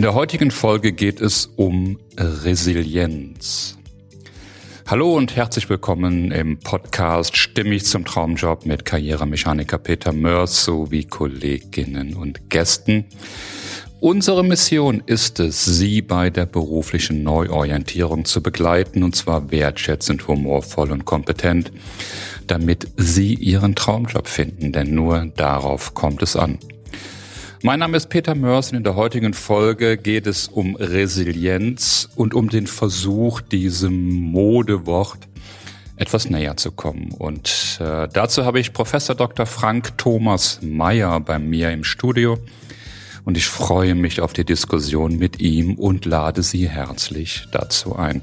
In der heutigen Folge geht es um Resilienz. Hallo und herzlich willkommen im Podcast Stimmig zum Traumjob mit Karrieremechaniker Peter Mörs sowie Kolleginnen und Gästen. Unsere Mission ist es, Sie bei der beruflichen Neuorientierung zu begleiten, und zwar wertschätzend, humorvoll und kompetent, damit Sie Ihren Traumjob finden, denn nur darauf kommt es an. Mein Name ist Peter Mörs und in der heutigen Folge geht es um Resilienz und um den Versuch, diesem Modewort etwas näher zu kommen. Und äh, dazu habe ich Professor Dr. Frank Thomas Mayer bei mir im Studio und ich freue mich auf die Diskussion mit ihm und lade Sie herzlich dazu ein.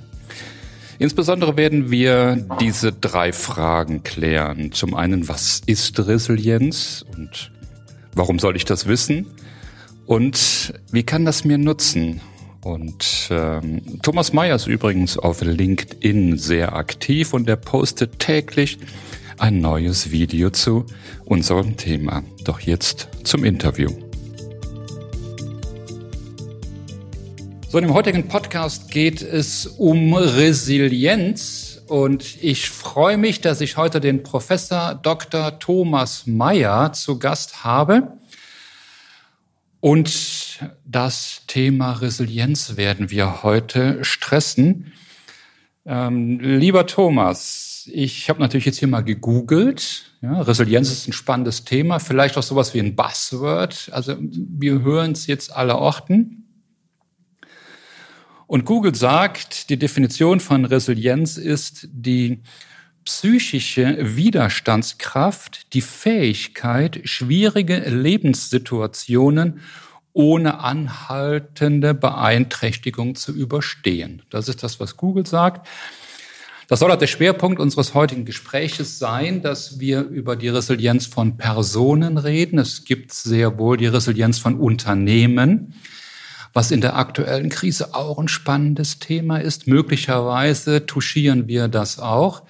Insbesondere werden wir diese drei Fragen klären. Zum einen, was ist Resilienz und Warum soll ich das wissen? Und wie kann das mir nutzen? Und ähm, Thomas Meyer ist übrigens auf LinkedIn sehr aktiv und er postet täglich ein neues Video zu unserem Thema. Doch jetzt zum Interview. So, in dem heutigen Podcast geht es um Resilienz und ich freue mich, dass ich heute den Professor Dr. Thomas Mayer zu Gast habe. Und das Thema Resilienz werden wir heute stressen. Ähm, lieber Thomas, ich habe natürlich jetzt hier mal gegoogelt. Ja, Resilienz ist ein spannendes Thema, vielleicht auch sowas wie ein Buzzword. Also wir hören es jetzt aller Orten. Und Google sagt, die Definition von Resilienz ist die psychische Widerstandskraft, die Fähigkeit, schwierige Lebenssituationen ohne anhaltende Beeinträchtigung zu überstehen. Das ist das, was Google sagt. Das soll auch der Schwerpunkt unseres heutigen Gespräches sein, dass wir über die Resilienz von Personen reden. Es gibt sehr wohl die Resilienz von Unternehmen was in der aktuellen Krise auch ein spannendes Thema ist. Möglicherweise touchieren wir das auch.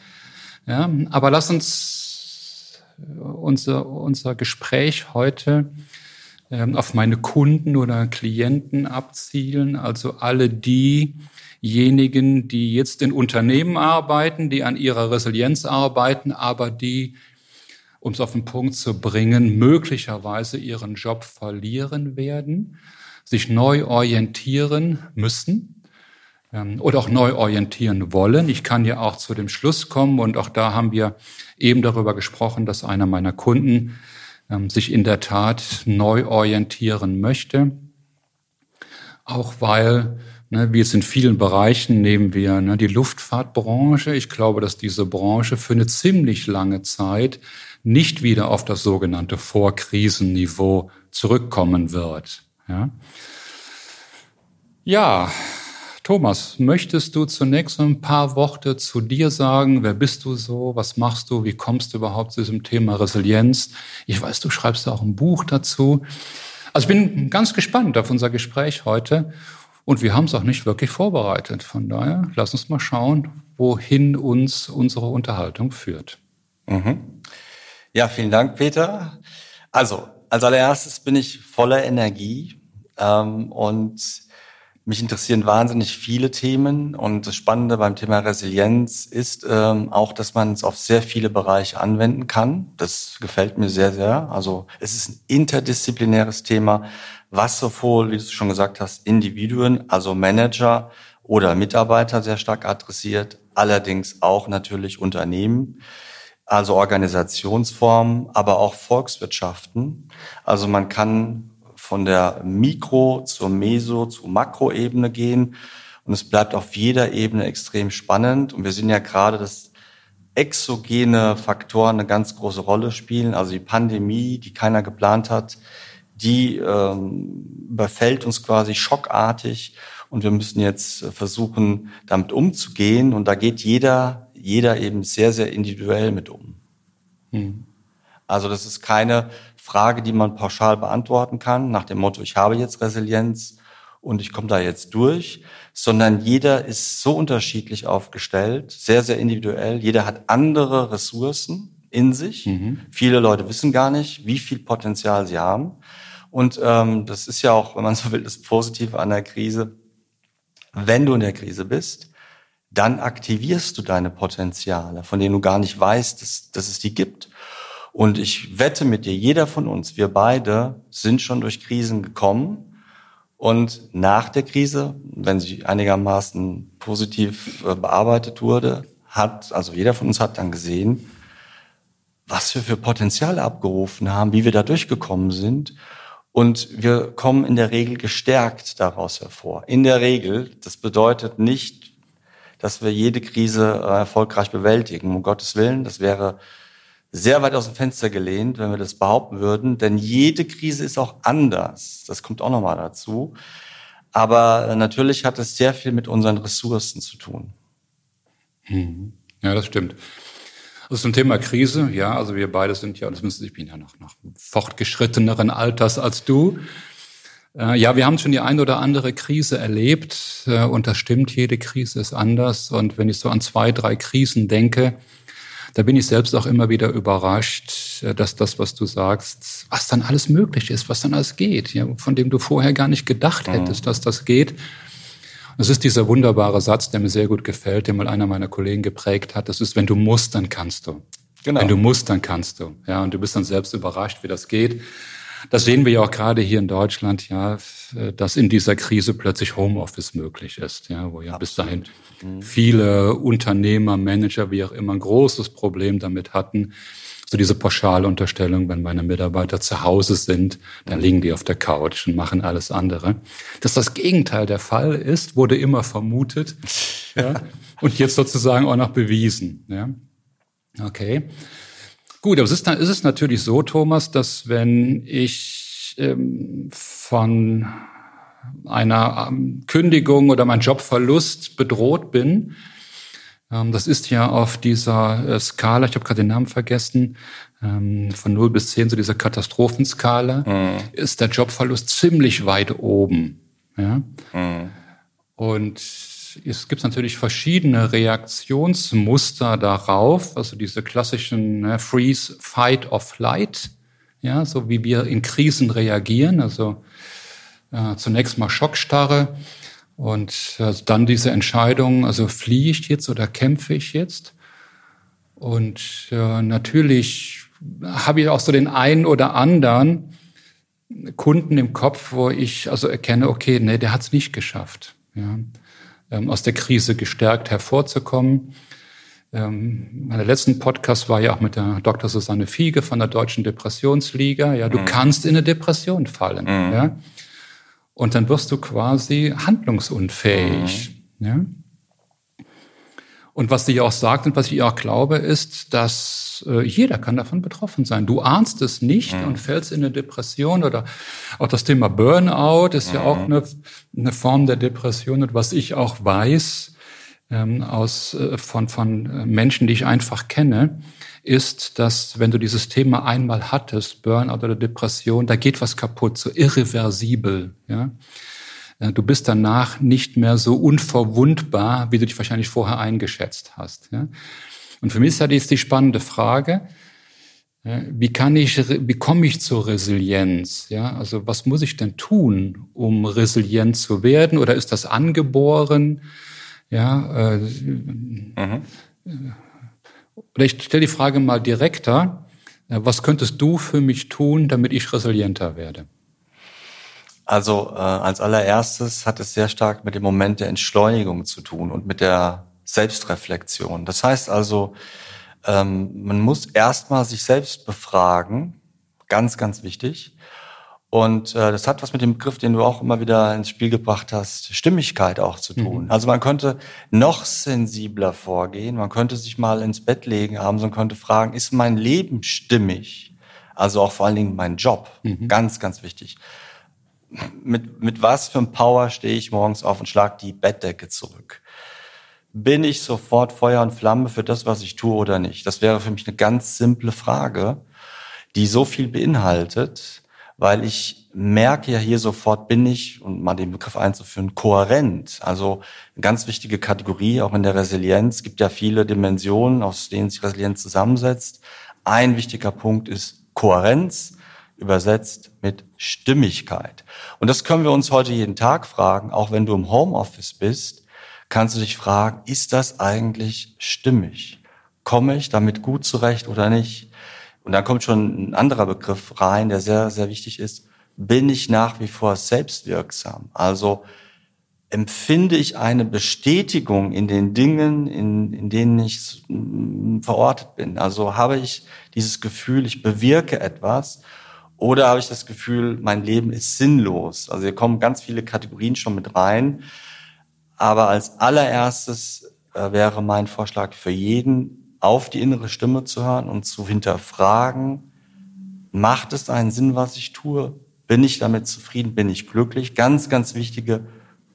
Ja, aber lass uns unser, unser Gespräch heute ähm, auf meine Kunden oder Klienten abzielen, also alle diejenigen, die jetzt in Unternehmen arbeiten, die an ihrer Resilienz arbeiten, aber die, um es auf den Punkt zu bringen, möglicherweise ihren Job verlieren werden sich neu orientieren müssen ähm, oder auch neu orientieren wollen. Ich kann ja auch zu dem Schluss kommen und auch da haben wir eben darüber gesprochen, dass einer meiner Kunden ähm, sich in der Tat neu orientieren möchte, auch weil Ne, wie es in vielen Bereichen nehmen wir ne, die Luftfahrtbranche. Ich glaube, dass diese Branche für eine ziemlich lange Zeit nicht wieder auf das sogenannte Vorkrisenniveau zurückkommen wird. Ja. ja, Thomas, möchtest du zunächst ein paar Worte zu dir sagen? Wer bist du so? Was machst du? Wie kommst du überhaupt zu diesem Thema Resilienz? Ich weiß, du schreibst auch ein Buch dazu. Also ich bin ganz gespannt auf unser Gespräch heute. Und wir haben es auch nicht wirklich vorbereitet. Von daher, lass uns mal schauen, wohin uns unsere Unterhaltung führt. Mhm. Ja, vielen Dank, Peter. Also, als allererstes bin ich voller Energie ähm, und mich interessieren wahnsinnig viele Themen und das Spannende beim Thema Resilienz ist ähm, auch, dass man es auf sehr viele Bereiche anwenden kann. Das gefällt mir sehr, sehr. Also es ist ein interdisziplinäres Thema, was sowohl, wie du schon gesagt hast, Individuen, also Manager oder Mitarbeiter sehr stark adressiert, allerdings auch natürlich Unternehmen also Organisationsformen, aber auch Volkswirtschaften. Also man kann von der Mikro- zur Meso- zur Makroebene gehen und es bleibt auf jeder Ebene extrem spannend. Und wir sehen ja gerade, dass exogene Faktoren eine ganz große Rolle spielen. Also die Pandemie, die keiner geplant hat, die ähm, befällt uns quasi schockartig und wir müssen jetzt versuchen, damit umzugehen. Und da geht jeder jeder eben sehr, sehr individuell mit um. Hm. Also das ist keine Frage, die man pauschal beantworten kann, nach dem Motto, ich habe jetzt Resilienz und ich komme da jetzt durch, sondern jeder ist so unterschiedlich aufgestellt, sehr, sehr individuell. Jeder hat andere Ressourcen in sich. Mhm. Viele Leute wissen gar nicht, wie viel Potenzial sie haben. Und ähm, das ist ja auch, wenn man so will, das Positive an der Krise. Wenn du in der Krise bist, dann aktivierst du deine Potenziale, von denen du gar nicht weißt, dass, dass es die gibt. Und ich wette mit dir, jeder von uns, wir beide sind schon durch Krisen gekommen. Und nach der Krise, wenn sie einigermaßen positiv äh, bearbeitet wurde, hat, also jeder von uns hat dann gesehen, was wir für Potenzial abgerufen haben, wie wir da durchgekommen sind. Und wir kommen in der Regel gestärkt daraus hervor. In der Regel, das bedeutet nicht, dass wir jede Krise äh, erfolgreich bewältigen. Um Gottes Willen, das wäre sehr weit aus dem Fenster gelehnt, wenn wir das behaupten würden. Denn jede Krise ist auch anders. Das kommt auch nochmal dazu. Aber natürlich hat es sehr viel mit unseren Ressourcen zu tun. Mhm. Ja, das stimmt. Also zum Thema Krise, ja, also wir beide sind ja, das müssen ich bin ja noch, noch fortgeschritteneren Alters als du. Äh, ja, wir haben schon die ein oder andere Krise erlebt äh, und das stimmt, jede Krise ist anders. Und wenn ich so an zwei, drei Krisen denke, da bin ich selbst auch immer wieder überrascht, äh, dass das, was du sagst, was dann alles möglich ist, was dann alles geht, ja, von dem du vorher gar nicht gedacht hättest, mhm. dass das geht. Das ist dieser wunderbare Satz, der mir sehr gut gefällt, den mal einer meiner Kollegen geprägt hat. Das ist, wenn du musst, dann kannst du. Genau. Wenn du musst, dann kannst du. Ja, und du bist dann selbst überrascht, wie das geht. Das sehen wir ja auch gerade hier in Deutschland, ja, dass in dieser Krise plötzlich Homeoffice möglich ist, ja, wo ja Absolut. bis dahin mhm. viele Unternehmer, Manager, wie auch immer, ein großes Problem damit hatten, so diese Pauschalunterstellung, wenn meine Mitarbeiter zu Hause sind, dann liegen die auf der Couch und machen alles andere. Dass das Gegenteil der Fall ist, wurde immer vermutet ja, und jetzt sozusagen auch noch bewiesen. Ja. Okay. Gut, aber es ist, dann ist es natürlich so, Thomas, dass wenn ich ähm, von einer ähm, Kündigung oder mein Jobverlust bedroht bin, ähm, das ist ja auf dieser äh, Skala, ich habe gerade den Namen vergessen, ähm, von 0 bis 10, so dieser Katastrophenskala, mhm. ist der Jobverlust ziemlich weit oben. Ja? Mhm. Und es gibt natürlich verschiedene Reaktionsmuster darauf, also diese klassischen ne, Freeze, Fight or Flight, ja, so wie wir in Krisen reagieren, also äh, zunächst mal Schockstarre, und also dann diese Entscheidung, also fliehe ich jetzt oder kämpfe ich jetzt? Und äh, natürlich habe ich auch so den einen oder anderen Kunden im Kopf, wo ich also erkenne, okay, nee, der hat es nicht geschafft, ja, aus der Krise gestärkt hervorzukommen. Ähm, mein letzten Podcast war ja auch mit der Dr. Susanne Fiege von der Deutschen Depressionsliga. Ja, du mhm. kannst in eine Depression fallen. Mhm. Ja. Und dann wirst du quasi handlungsunfähig. Mhm. Ja? Und was sie auch sagt und was ich auch glaube, ist, dass äh, jeder kann davon betroffen sein. Du ahnst es nicht mhm. und fällst in eine Depression oder auch das Thema Burnout ist mhm. ja auch mhm. eine, eine Form der Depression. Und was ich auch weiß ähm, aus äh, von von Menschen, die ich einfach kenne, ist, dass wenn du dieses Thema einmal hattest, Burnout oder Depression, da geht was kaputt, so irreversibel. Ja? Äh, du bist danach nicht mehr so unverwundbar, wie du dich wahrscheinlich vorher eingeschätzt hast. Und für mich ist ja jetzt die spannende Frage, wie kann ich, wie komme ich zur Resilienz? Ja, also was muss ich denn tun, um resilient zu werden? Oder ist das angeboren? Ja, äh, mhm. Oder ich stelle die Frage mal direkter. Äh, was könntest du für mich tun, damit ich resilienter werde? Also äh, als allererstes hat es sehr stark mit dem Moment der Entschleunigung zu tun und mit der Selbstreflexion. Das heißt also, ähm, man muss erstmal sich selbst befragen, ganz, ganz wichtig. Und äh, das hat was mit dem Begriff, den du auch immer wieder ins Spiel gebracht hast, Stimmigkeit auch zu tun. Mhm. Also man könnte noch sensibler vorgehen, man könnte sich mal ins Bett legen abends und könnte fragen, ist mein Leben stimmig? Also auch vor allen Dingen mein Job. Mhm. Ganz, ganz wichtig. Mit, mit was für einem Power stehe ich morgens auf und schlag die Bettdecke zurück? Bin ich sofort Feuer und Flamme für das, was ich tue oder nicht? Das wäre für mich eine ganz simple Frage, die so viel beinhaltet, weil ich merke ja hier sofort, bin ich, um mal den Begriff einzuführen, kohärent. Also eine ganz wichtige Kategorie auch in der Resilienz. Es gibt ja viele Dimensionen, aus denen sich Resilienz zusammensetzt. Ein wichtiger Punkt ist Kohärenz. Übersetzt mit Stimmigkeit. Und das können wir uns heute jeden Tag fragen, auch wenn du im Homeoffice bist, kannst du dich fragen, ist das eigentlich stimmig? Komme ich damit gut zurecht oder nicht? Und dann kommt schon ein anderer Begriff rein, der sehr, sehr wichtig ist. Bin ich nach wie vor selbstwirksam? Also empfinde ich eine Bestätigung in den Dingen, in, in denen ich verortet bin. Also habe ich dieses Gefühl, ich bewirke etwas oder habe ich das Gefühl, mein Leben ist sinnlos. Also hier kommen ganz viele Kategorien schon mit rein. Aber als allererstes äh, wäre mein Vorschlag für jeden, auf die innere Stimme zu hören und zu hinterfragen, macht es einen Sinn, was ich tue? Bin ich damit zufrieden? Bin ich glücklich? Ganz, ganz wichtige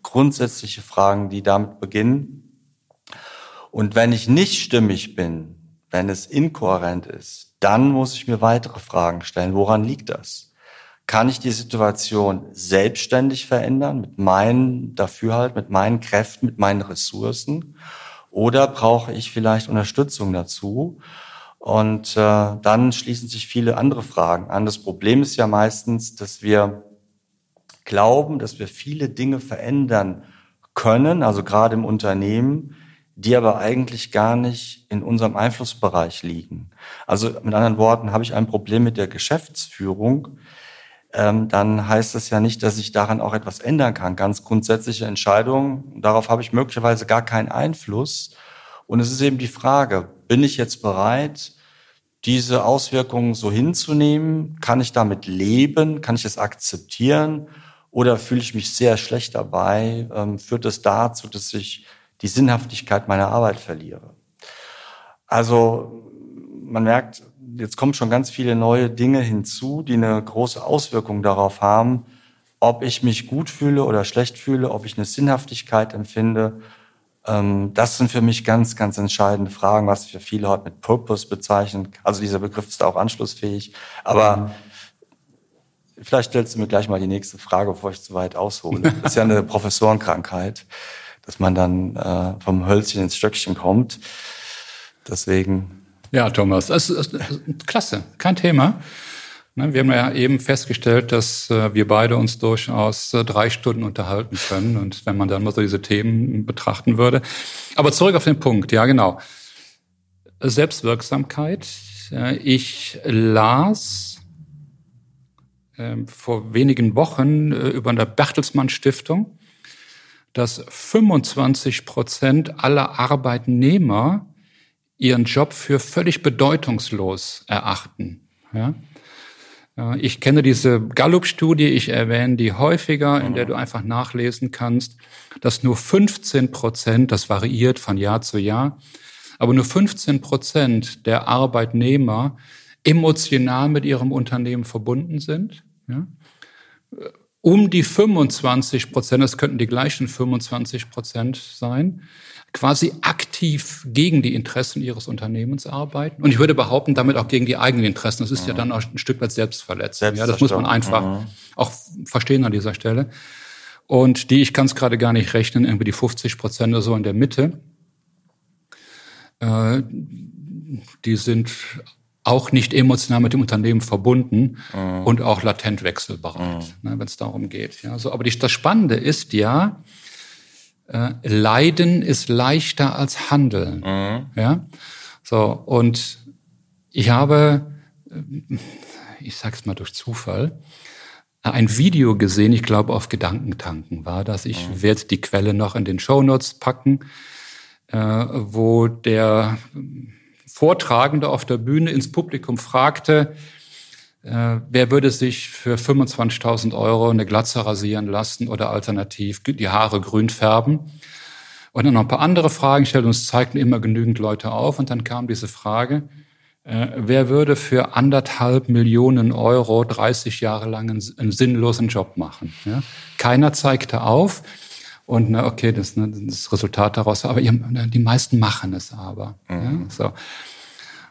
grundsätzliche Fragen, die damit beginnen. Und wenn ich nicht stimmig bin, wenn es inkohärent ist, dann muss ich mir weitere Fragen stellen. Woran liegt das? Kann ich die Situation selbstständig verändern mit meinen Dafürhalt, mit meinen Kräften, mit meinen Ressourcen? Oder brauche ich vielleicht Unterstützung dazu? Und äh, dann schließen sich viele andere Fragen an. Das Problem ist ja meistens, dass wir glauben, dass wir viele Dinge verändern können, also gerade im Unternehmen, die aber eigentlich gar nicht in unserem Einflussbereich liegen. Also mit anderen Worten, habe ich ein Problem mit der Geschäftsführung, ähm, dann heißt das ja nicht, dass ich daran auch etwas ändern kann. Ganz grundsätzliche Entscheidungen, darauf habe ich möglicherweise gar keinen Einfluss. Und es ist eben die Frage, bin ich jetzt bereit, diese Auswirkungen so hinzunehmen? Kann ich damit leben? Kann ich es akzeptieren? Oder fühle ich mich sehr schlecht dabei? Ähm, führt es dazu, dass ich die Sinnhaftigkeit meiner Arbeit verliere? Also man merkt, jetzt kommen schon ganz viele neue Dinge hinzu, die eine große Auswirkung darauf haben, ob ich mich gut fühle oder schlecht fühle, ob ich eine Sinnhaftigkeit empfinde. Ähm, das sind für mich ganz, ganz entscheidende Fragen, was für viele heute mit Purpose bezeichnen. Also dieser Begriff ist auch anschlussfähig. Aber Vielleicht stellst du mir gleich mal die nächste Frage, bevor ich zu weit aushole. Das ist ja eine Professorenkrankheit, dass man dann äh, vom Hölzchen ins Stöckchen kommt. Deswegen. Ja, Thomas, das ist, das ist klasse, kein Thema. Ne, wir haben ja eben festgestellt, dass äh, wir beide uns durchaus äh, drei Stunden unterhalten können. Und wenn man dann mal so diese Themen betrachten würde. Aber zurück auf den Punkt, ja genau. Selbstwirksamkeit. Ich las ähm, vor wenigen Wochen äh, über eine Bertelsmann Stiftung, dass 25 Prozent aller Arbeitnehmer ihren Job für völlig bedeutungslos erachten. Ja? Äh, ich kenne diese Gallup-Studie, ich erwähne die häufiger, in der du einfach nachlesen kannst, dass nur 15 Prozent, das variiert von Jahr zu Jahr, aber nur 15 Prozent der Arbeitnehmer emotional mit ihrem Unternehmen verbunden sind. Ja? Um die 25 Prozent, das könnten die gleichen 25 Prozent sein, quasi aktiv gegen die Interessen ihres Unternehmens arbeiten. Und ich würde behaupten, damit auch gegen die eigenen Interessen. Das ist mhm. ja dann auch ein Stück weit Selbstverletzung. Ja, das muss man einfach mhm. auch verstehen an dieser Stelle. Und die, ich kann es gerade gar nicht rechnen, irgendwie die 50 Prozent oder so in der Mitte, äh, die sind auch nicht emotional mit dem Unternehmen verbunden mhm. und auch latent wechselbereit, mhm. ne, wenn es darum geht. Ja, so, aber die, das Spannende ist ja, äh, Leiden ist leichter als Handeln. Mhm. Ja, so und ich habe, äh, ich sag's mal durch Zufall, ein Video gesehen, ich glaube auf Gedankentanken war das. Ich werde die Quelle noch in den Show Notes packen, äh, wo der Vortragende auf der Bühne ins Publikum fragte, äh, wer würde sich für 25.000 Euro eine Glatze rasieren lassen oder alternativ die Haare grün färben. Und dann noch ein paar andere Fragen stellte und es zeigten immer genügend Leute auf. Und dann kam diese Frage, äh, wer würde für anderthalb Millionen Euro 30 Jahre lang einen, einen sinnlosen Job machen? Ja? Keiner zeigte auf. Und na, okay, das, ne, das Resultat daraus, aber ihr, die meisten machen es aber. Mhm. Ja, so.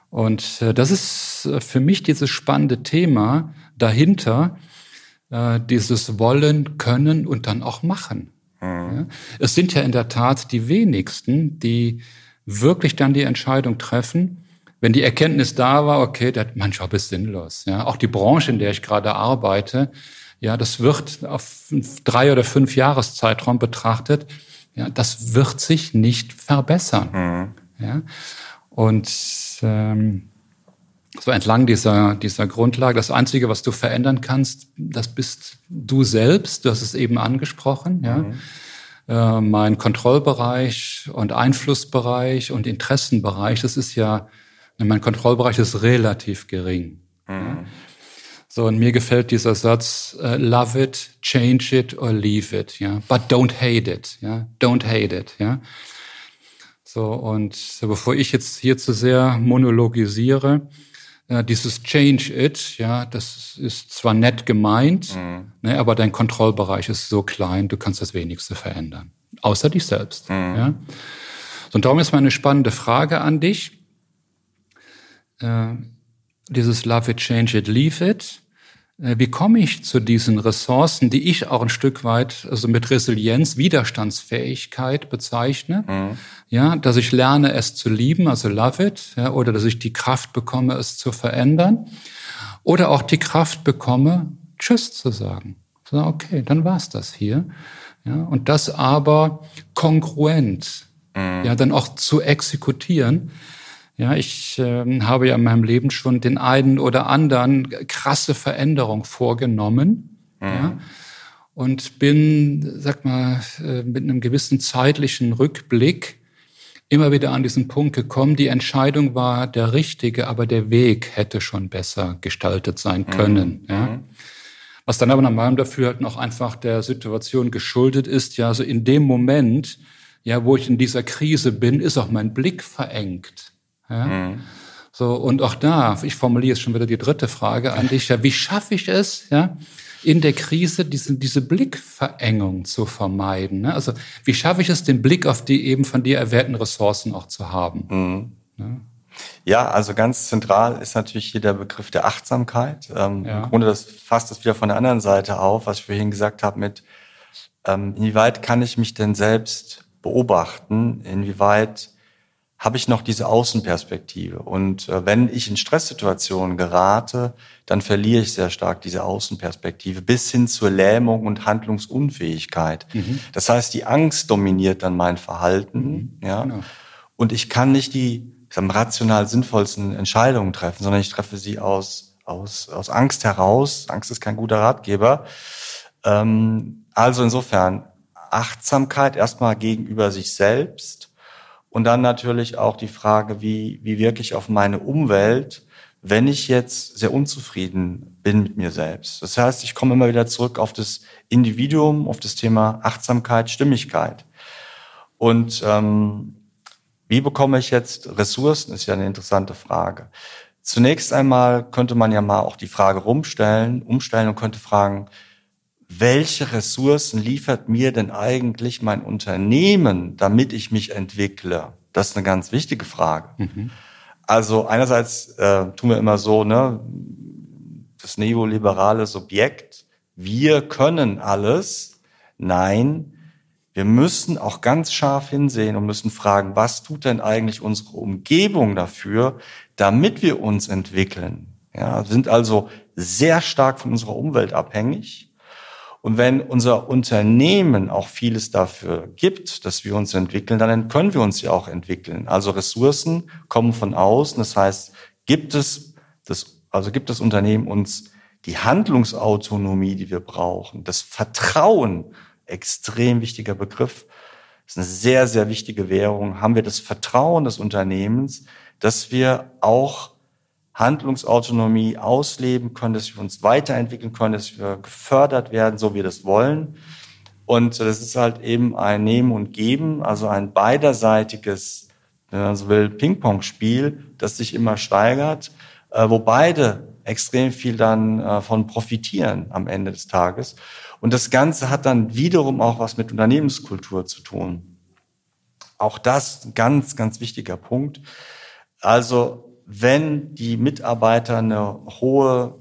Und äh, das ist äh, für mich dieses spannende Thema dahinter, äh, dieses Wollen, Können und dann auch Machen. Mhm. Ja? Es sind ja in der Tat die wenigsten, die wirklich dann die Entscheidung treffen, wenn die Erkenntnis da war, okay, der, mein Job ist sinnlos. Ja, auch die Branche, in der ich gerade arbeite, ja, das wird auf drei oder fünf Jahreszeitraum betrachtet, ja, das wird sich nicht verbessern. Mhm. Ja, und ähm, so entlang dieser, dieser Grundlage, das Einzige, was du verändern kannst, das bist du selbst. Du hast es eben angesprochen, ja. Mhm. Äh, mein Kontrollbereich und Einflussbereich und Interessenbereich, das ist ja mein Kontrollbereich ist relativ gering. Mhm. Ja. So, und mir gefällt dieser Satz, uh, love it, change it or leave it, ja. But don't hate it, ja. Don't hate it, ja. So, und bevor ich jetzt hier zu sehr monologisiere, äh, dieses Change it, ja, das ist zwar nett gemeint, mhm. ne, aber dein Kontrollbereich ist so klein, du kannst das wenigste verändern. Außer dich selbst, mhm. ja. So, und darum ist meine spannende Frage an dich äh, dieses Love it, change it, leave it. Äh, wie komme ich zu diesen Ressourcen, die ich auch ein Stück weit also mit Resilienz, Widerstandsfähigkeit bezeichne? Mhm. Ja, dass ich lerne, es zu lieben, also love it, ja, oder dass ich die Kraft bekomme, es zu verändern, oder auch die Kraft bekomme, Tschüss zu sagen. So, okay, dann war's das hier. Ja, und das aber kongruent, mhm. ja, dann auch zu exekutieren. Ja, ich äh, habe ja in meinem Leben schon den einen oder anderen krasse Veränderung vorgenommen. Mhm. Ja, und bin, sag mal, äh, mit einem gewissen zeitlichen Rückblick immer wieder an diesen Punkt gekommen. Die Entscheidung war der richtige, aber der Weg hätte schon besser gestaltet sein mhm. können. Mhm. Ja. Was dann aber nach meinem Dafürhalten auch einfach der Situation geschuldet ist. Ja, so in dem Moment, ja, wo ich in dieser Krise bin, ist auch mein Blick verengt. Ja? Mhm. So, und auch da, ich formuliere jetzt schon wieder die dritte Frage an dich, ja, wie schaffe ich es, ja, in der Krise diese, diese Blickverengung zu vermeiden? Ne? Also, wie schaffe ich es, den Blick auf die eben von dir erwähnten Ressourcen auch zu haben? Mhm. Ja? Ja, also ganz zentral ist natürlich hier der Begriff der Achtsamkeit. Ähm, ja. Im Grunde das fasst das wieder von der anderen Seite auf, was ich vorhin gesagt habe mit, ähm, inwieweit kann ich mich denn selbst beobachten? Inwieweit habe ich noch diese Außenperspektive. Und äh, wenn ich in Stresssituationen gerate, dann verliere ich sehr stark diese Außenperspektive bis hin zur Lähmung und Handlungsunfähigkeit. Mhm. Das heißt, die Angst dominiert dann mein Verhalten, mhm. ja. Genau. Und ich kann nicht die sag, rational sinnvollsten Entscheidungen treffen, sondern ich treffe sie aus, aus, aus Angst heraus. Angst ist kein guter Ratgeber. Ähm, also insofern Achtsamkeit erstmal gegenüber sich selbst und dann natürlich auch die Frage, wie, wie wirklich auf meine Umwelt, wenn ich jetzt sehr unzufrieden bin mit mir selbst. Das heißt, ich komme immer wieder zurück auf das Individuum, auf das Thema Achtsamkeit, Stimmigkeit. Und ähm, wie bekomme ich jetzt Ressourcen, ist ja eine interessante Frage. Zunächst einmal könnte man ja mal auch die Frage rumstellen, umstellen und könnte fragen, welche Ressourcen liefert mir denn eigentlich mein Unternehmen, damit ich mich entwickle? Das ist eine ganz wichtige Frage. Mhm. Also einerseits äh, tun wir immer so, ne, das neoliberale Subjekt, wir können alles. Nein, wir müssen auch ganz scharf hinsehen und müssen fragen, was tut denn eigentlich unsere Umgebung dafür, damit wir uns entwickeln? Ja, sind also sehr stark von unserer Umwelt abhängig und wenn unser Unternehmen auch vieles dafür gibt, dass wir uns entwickeln, dann können wir uns ja auch entwickeln. Also Ressourcen kommen von außen. Das heißt, gibt es das, also gibt das Unternehmen uns die Handlungsautonomie, die wir brauchen, das Vertrauen, extrem wichtiger Begriff, ist eine sehr, sehr wichtige Währung. Haben wir das Vertrauen des Unternehmens, dass wir auch Handlungsautonomie ausleben können, dass wir uns weiterentwickeln können, dass wir gefördert werden, so wie wir das wollen. Und das ist halt eben ein Nehmen und Geben, also ein beiderseitiges, wenn man so will, Ping-Pong-Spiel, das sich immer steigert, äh, wo beide extrem viel dann äh, von profitieren am Ende des Tages. Und das Ganze hat dann wiederum auch was mit Unternehmenskultur zu tun. Auch das ganz, ganz wichtiger Punkt. Also wenn die Mitarbeiter eine hohe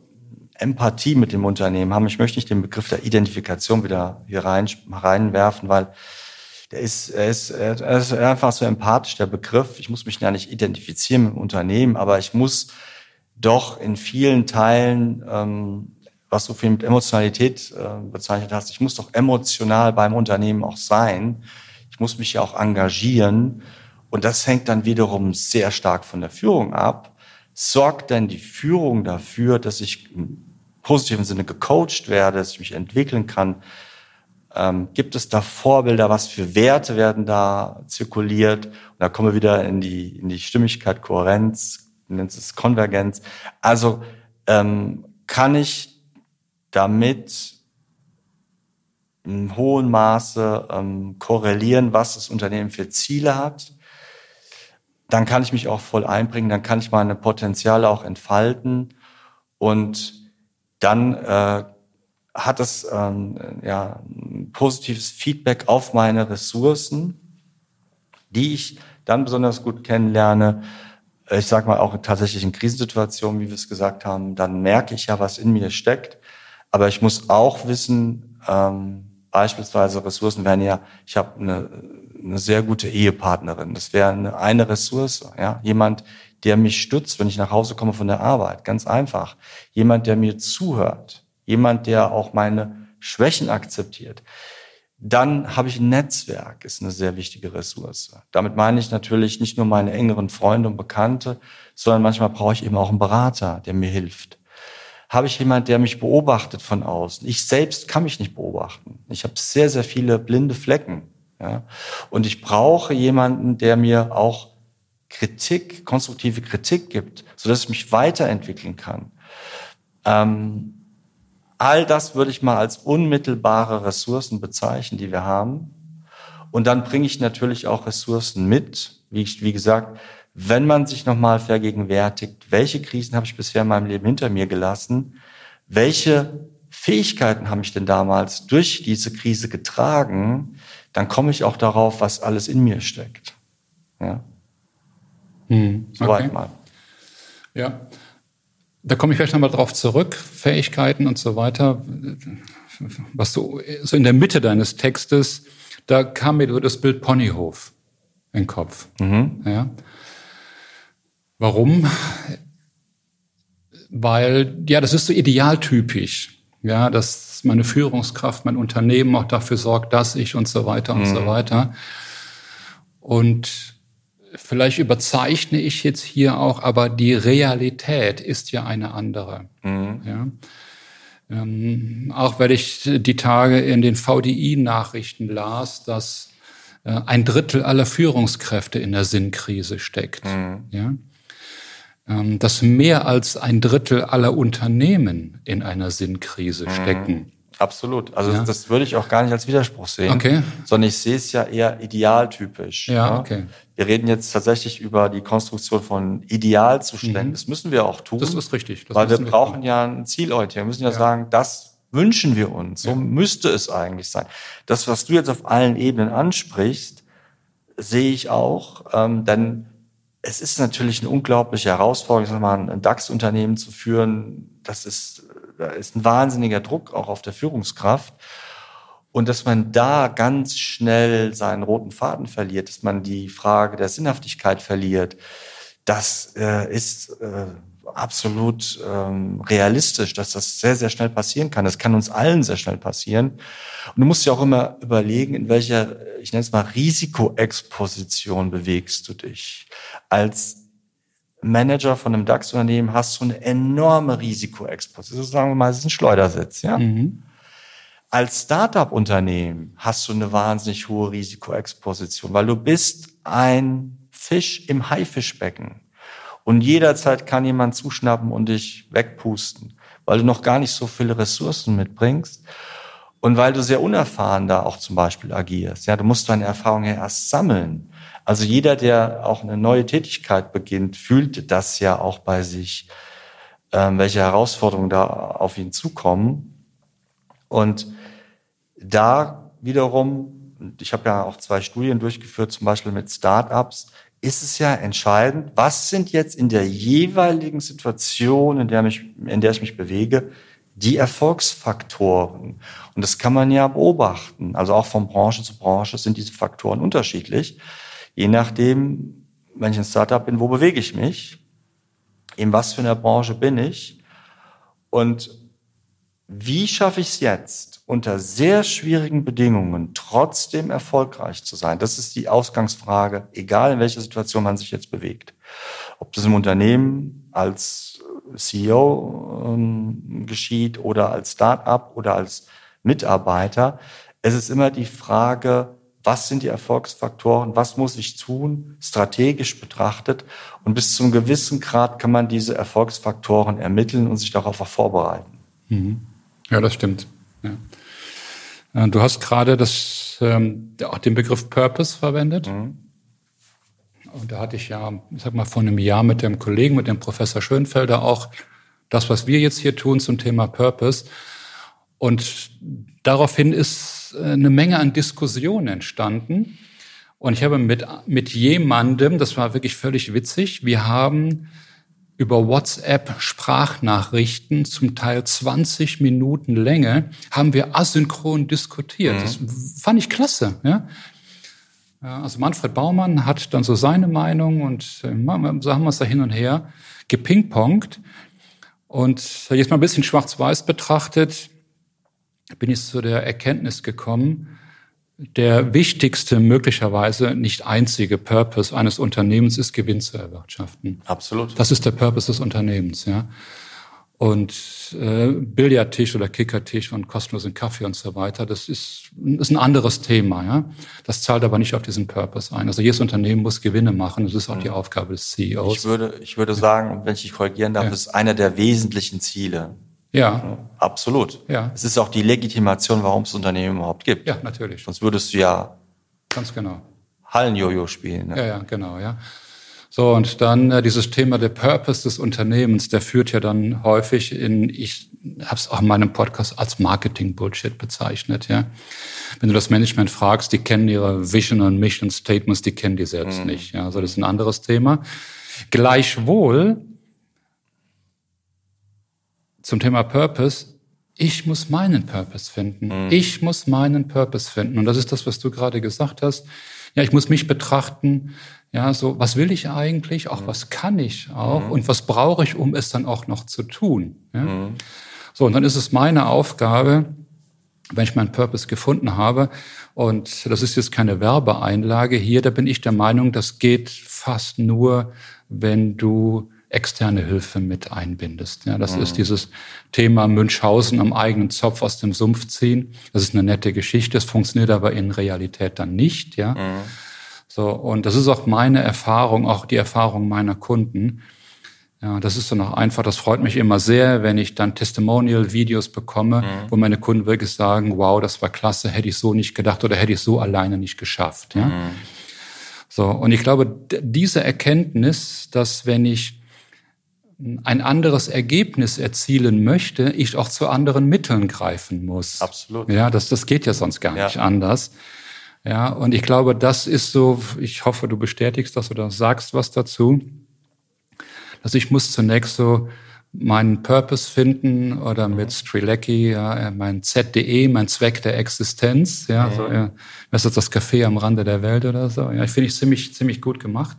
Empathie mit dem Unternehmen haben. Ich möchte nicht den Begriff der Identifikation wieder hier rein, reinwerfen, weil der ist, er ist, er ist einfach so empathisch, der Begriff. Ich muss mich ja nicht identifizieren mit dem Unternehmen, aber ich muss doch in vielen Teilen, ähm, was du viel mit Emotionalität äh, bezeichnet hast, ich muss doch emotional beim Unternehmen auch sein. Ich muss mich ja auch engagieren. Und das hängt dann wiederum sehr stark von der Führung ab. Sorgt denn die Führung dafür, dass ich im positiven Sinne gecoacht werde, dass ich mich entwickeln kann? Ähm, gibt es da Vorbilder? Was für Werte werden da zirkuliert? Und da kommen wir wieder in die, in die Stimmigkeit, Kohärenz, nennt es Konvergenz. Also ähm, kann ich damit in hohem Maße ähm, korrelieren, was das Unternehmen für Ziele hat. Dann kann ich mich auch voll einbringen, dann kann ich meine Potenziale auch entfalten und dann äh, hat es ähm, ja, ein positives Feedback auf meine Ressourcen, die ich dann besonders gut kennenlerne. Ich sage mal auch tatsächlich in Krisensituationen, wie wir es gesagt haben, dann merke ich ja, was in mir steckt. Aber ich muss auch wissen, ähm, beispielsweise Ressourcen wären ja, ich habe eine, eine sehr gute Ehepartnerin. Das wäre eine, eine Ressource, ja, jemand, der mich stützt, wenn ich nach Hause komme von der Arbeit. Ganz einfach. Jemand, der mir zuhört jemand, der auch meine Schwächen akzeptiert. Dann habe ich ein Netzwerk, ist eine sehr wichtige Ressource. Damit meine ich natürlich nicht nur meine engeren Freunde und Bekannte, sondern manchmal brauche ich eben auch einen Berater, der mir hilft. Habe ich jemand, der mich beobachtet von außen? Ich selbst kann mich nicht beobachten. Ich habe sehr, sehr viele blinde Flecken. Ja? Und ich brauche jemanden, der mir auch Kritik, konstruktive Kritik gibt, sodass ich mich weiterentwickeln kann. Ähm, All das würde ich mal als unmittelbare Ressourcen bezeichnen, die wir haben. Und dann bringe ich natürlich auch Ressourcen mit. Wie, ich, wie gesagt, wenn man sich nochmal vergegenwärtigt, welche Krisen habe ich bisher in meinem Leben hinter mir gelassen? Welche Fähigkeiten habe ich denn damals durch diese Krise getragen? Dann komme ich auch darauf, was alles in mir steckt. Ja. Hm, okay. Soweit mal. Ja. Da komme ich gleich nochmal drauf zurück, Fähigkeiten und so weiter. Was du so in der Mitte deines Textes, da kam mir das Bild Ponyhof in den Kopf. Mhm. Ja. Warum? Weil, ja, das ist so idealtypisch. Ja, dass meine Führungskraft, mein Unternehmen auch dafür sorgt, dass ich und so weiter und mhm. so weiter. Und vielleicht überzeichne ich jetzt hier auch, aber die Realität ist ja eine andere. Mhm. Ja? Ähm, auch wenn ich die Tage in den VDI-Nachrichten las, dass äh, ein Drittel aller Führungskräfte in der Sinnkrise steckt. Mhm. Ja? Ähm, dass mehr als ein Drittel aller Unternehmen in einer Sinnkrise mhm. stecken. Absolut. Also ja. das würde ich auch gar nicht als Widerspruch sehen, okay. sondern ich sehe es ja eher idealtypisch. Ja, ja, okay. Wir reden jetzt tatsächlich über die Konstruktion von Idealzuständen. Mhm. Das müssen wir auch tun. Das ist richtig. Das weil wir brauchen wir ja ein Zielorientier. Wir müssen ja, ja, sagen, das wünschen wir uns. So müsste es eigentlich sein. Das, was du jetzt auf allen Ebenen ansprichst, sehe ich auch. Ähm, denn es ist natürlich eine unglaubliche Herausforderung, mal, ein DAX-Unternehmen zu führen. Das ist da ist ein wahnsinniger Druck auch auf der Führungskraft. Und dass man da ganz schnell seinen roten Faden verliert, dass man die Frage der Sinnhaftigkeit verliert, das äh, ist äh, absolut ähm, realistisch, dass das sehr, sehr schnell passieren kann. Das kann uns allen sehr schnell passieren. Und du musst ja auch immer überlegen, in welcher, ich nenne es mal, Risikoexposition bewegst du dich. Als Manager von einem DAX-Unternehmen hast du eine enorme Risikoexposition. Sagen wir mal, es ist ein Schleudersitz, ja. Mhm. Als Startup-Unternehmen hast du eine wahnsinnig hohe Risikoexposition, weil du bist ein Fisch im Haifischbecken. Und jederzeit kann jemand zuschnappen und dich wegpusten, weil du noch gar nicht so viele Ressourcen mitbringst. Und weil du sehr unerfahren da auch zum Beispiel agierst. Ja, du musst deine Erfahrungen ja erst sammeln. Also jeder, der auch eine neue Tätigkeit beginnt, fühlt das ja auch bei sich, ähm, welche Herausforderungen da auf ihn zukommen. Und da wiederum, ich habe ja auch zwei Studien durchgeführt, zum Beispiel mit Startups, ist es ja entscheidend, was sind jetzt in der jeweiligen Situation, in der, mich, in der ich mich bewege, die Erfolgsfaktoren. Und das kann man ja beobachten. Also auch von Branche zu Branche sind diese Faktoren unterschiedlich. Je nachdem, wenn ich ein Startup bin, wo bewege ich mich? In was für einer Branche bin ich? Und wie schaffe ich es jetzt, unter sehr schwierigen Bedingungen trotzdem erfolgreich zu sein? Das ist die Ausgangsfrage, egal in welcher Situation man sich jetzt bewegt. Ob das im Unternehmen als CEO ähm, geschieht oder als Start-up oder als Mitarbeiter. Es ist immer die Frage, was sind die Erfolgsfaktoren, was muss ich tun, strategisch betrachtet. Und bis zu einem gewissen Grad kann man diese Erfolgsfaktoren ermitteln und sich darauf auch vorbereiten. Mhm. Ja, das stimmt. Ja. Du hast gerade das, ähm, auch den Begriff Purpose verwendet. Mhm. Und da hatte ich ja, ich sag mal, vor einem Jahr mit dem Kollegen, mit dem Professor Schönfelder auch das, was wir jetzt hier tun zum Thema Purpose. Und daraufhin ist äh, eine Menge an Diskussionen entstanden. Und ich habe mit, mit jemandem, das war wirklich völlig witzig, wir haben über WhatsApp Sprachnachrichten, zum Teil 20 Minuten Länge, haben wir asynchron diskutiert. Mhm. Das fand ich klasse. Ja? Also Manfred Baumann hat dann so seine Meinung und so haben wir es da hin und her gepingpongt. Und jetzt mal ein bisschen schwarz-weiß betrachtet, bin ich zu der Erkenntnis gekommen, der wichtigste, möglicherweise nicht einzige Purpose eines Unternehmens ist, Gewinn zu erwirtschaften. Absolut. Das ist der Purpose des Unternehmens, ja. Und äh, Billardtisch oder Kickertisch und kostenlosen Kaffee und so weiter, das ist, ist ein anderes Thema. Ja? Das zahlt aber nicht auf diesen Purpose ein. Also jedes Unternehmen muss Gewinne machen. Das ist auch die. Aufgabe des CEOs. Ich würde, ich würde sagen, wenn ich dich korrigieren darf, ja. ist einer der wesentlichen Ziele. Ja. Absolut. Ja. Es ist auch die Legitimation, warum es Unternehmen überhaupt gibt. Ja, natürlich. Sonst würdest du ja ganz genau Hallenjojo spielen. Ne? Ja, ja, genau, ja. So, und dann äh, dieses Thema der Purpose des Unternehmens, der führt ja dann häufig in, ich habe es auch in meinem Podcast als Marketing-Bullshit bezeichnet, ja. Wenn du das Management fragst, die kennen ihre Vision und Mission Statements, die kennen die selbst mhm. nicht. Ja. Also das ist ein anderes Thema. Gleichwohl zum Thema Purpose, ich muss meinen Purpose finden. Mhm. Ich muss meinen Purpose finden. Und das ist das, was du gerade gesagt hast. Ja, ich muss mich betrachten, ja, so, was will ich eigentlich? Auch mhm. was kann ich auch? Mhm. Und was brauche ich, um es dann auch noch zu tun? Ja? Mhm. So, und dann ist es meine Aufgabe, wenn ich meinen Purpose gefunden habe, und das ist jetzt keine Werbeeinlage hier, da bin ich der Meinung, das geht fast nur, wenn du externe Hilfe mit einbindest. Ja, das mhm. ist dieses Thema Münchhausen am eigenen Zopf aus dem Sumpf ziehen. Das ist eine nette Geschichte, es funktioniert aber in Realität dann nicht. Ja. Mhm. So, und das ist auch meine Erfahrung, auch die Erfahrung meiner Kunden. Ja, das ist dann auch einfach, das freut mich immer sehr, wenn ich dann Testimonial-Videos bekomme, mhm. wo meine Kunden wirklich sagen, wow, das war klasse, hätte ich so nicht gedacht oder hätte ich so alleine nicht geschafft. Ja? Mhm. So, und ich glaube, diese Erkenntnis, dass wenn ich ein anderes Ergebnis erzielen möchte, ich auch zu anderen Mitteln greifen muss. Absolut. Ja, das, das geht ja sonst gar ja. nicht anders. Ja, und ich glaube, das ist so, ich hoffe, du bestätigst das oder sagst was dazu, dass ich muss zunächst so meinen Purpose finden oder mhm. mit Strilecki, ja, mein ZDE, mein Zweck der Existenz, ja, mhm. so, ja, was ist das Café am Rande der Welt oder so, ja, ich finde ich ziemlich, ziemlich gut gemacht.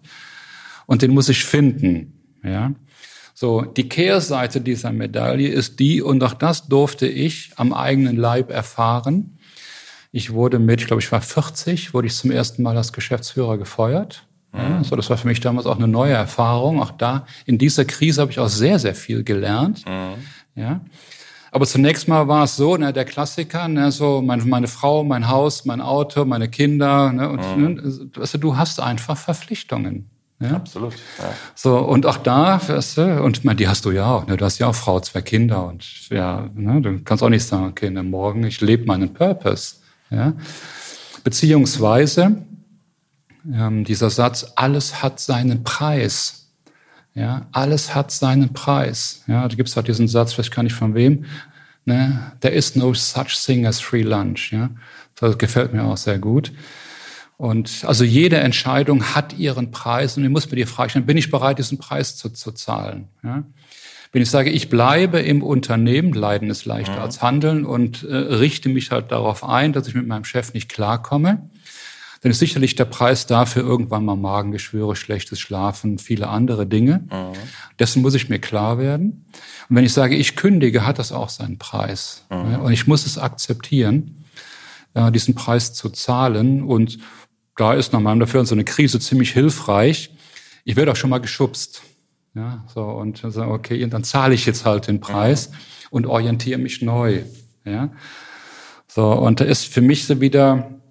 Und den muss ich finden, ja. So, die Kehrseite dieser Medaille ist die, und auch das durfte ich am eigenen Leib erfahren, ich wurde mit, ich glaube, ich war 40, wurde ich zum ersten Mal als Geschäftsführer gefeuert. Ja, mhm. so, das war für mich damals auch eine neue Erfahrung. Auch da, in dieser Krise habe ich auch sehr, sehr viel gelernt. Mhm. Ja. Aber zunächst mal war es so, ne, der Klassiker, ne, so meine, meine Frau, mein Haus, mein Auto, meine Kinder, ne, und mhm. ne, also, du hast einfach Verpflichtungen. Ja? Absolut. Ja. So, und auch da, weißt du, und man, die hast du ja auch, ne? du hast ja auch Frau, zwei Kinder und ja, ne? du kannst auch nicht sagen, okay, ne, morgen, ich lebe meinen Purpose. Ja? Beziehungsweise ähm, dieser Satz, alles hat seinen Preis. Ja, alles hat seinen Preis. Ja, da gibt es halt diesen Satz, vielleicht kann ich von wem. Ne? There is no such thing as free lunch. Ja, das gefällt mir auch sehr gut. Und also jede Entscheidung hat ihren Preis und ich muss mir die Frage stellen, bin ich bereit, diesen Preis zu, zu zahlen? Ja? Wenn ich sage, ich bleibe im Unternehmen, Leiden ist leichter mhm. als Handeln und äh, richte mich halt darauf ein, dass ich mit meinem Chef nicht klarkomme, dann ist sicherlich der Preis dafür irgendwann mal Magengeschwüre, schlechtes Schlafen, viele andere Dinge. Mhm. Dessen muss ich mir klar werden. Und wenn ich sage, ich kündige, hat das auch seinen Preis. Mhm. Und ich muss es akzeptieren, äh, diesen Preis zu zahlen. Und da ist nach meinem Dafür so eine Krise ziemlich hilfreich. Ich werde auch schon mal geschubst. Ja, so, und so, okay, dann zahle ich jetzt halt den Preis und orientiere mich neu. Ja, so, und da ist für mich so wieder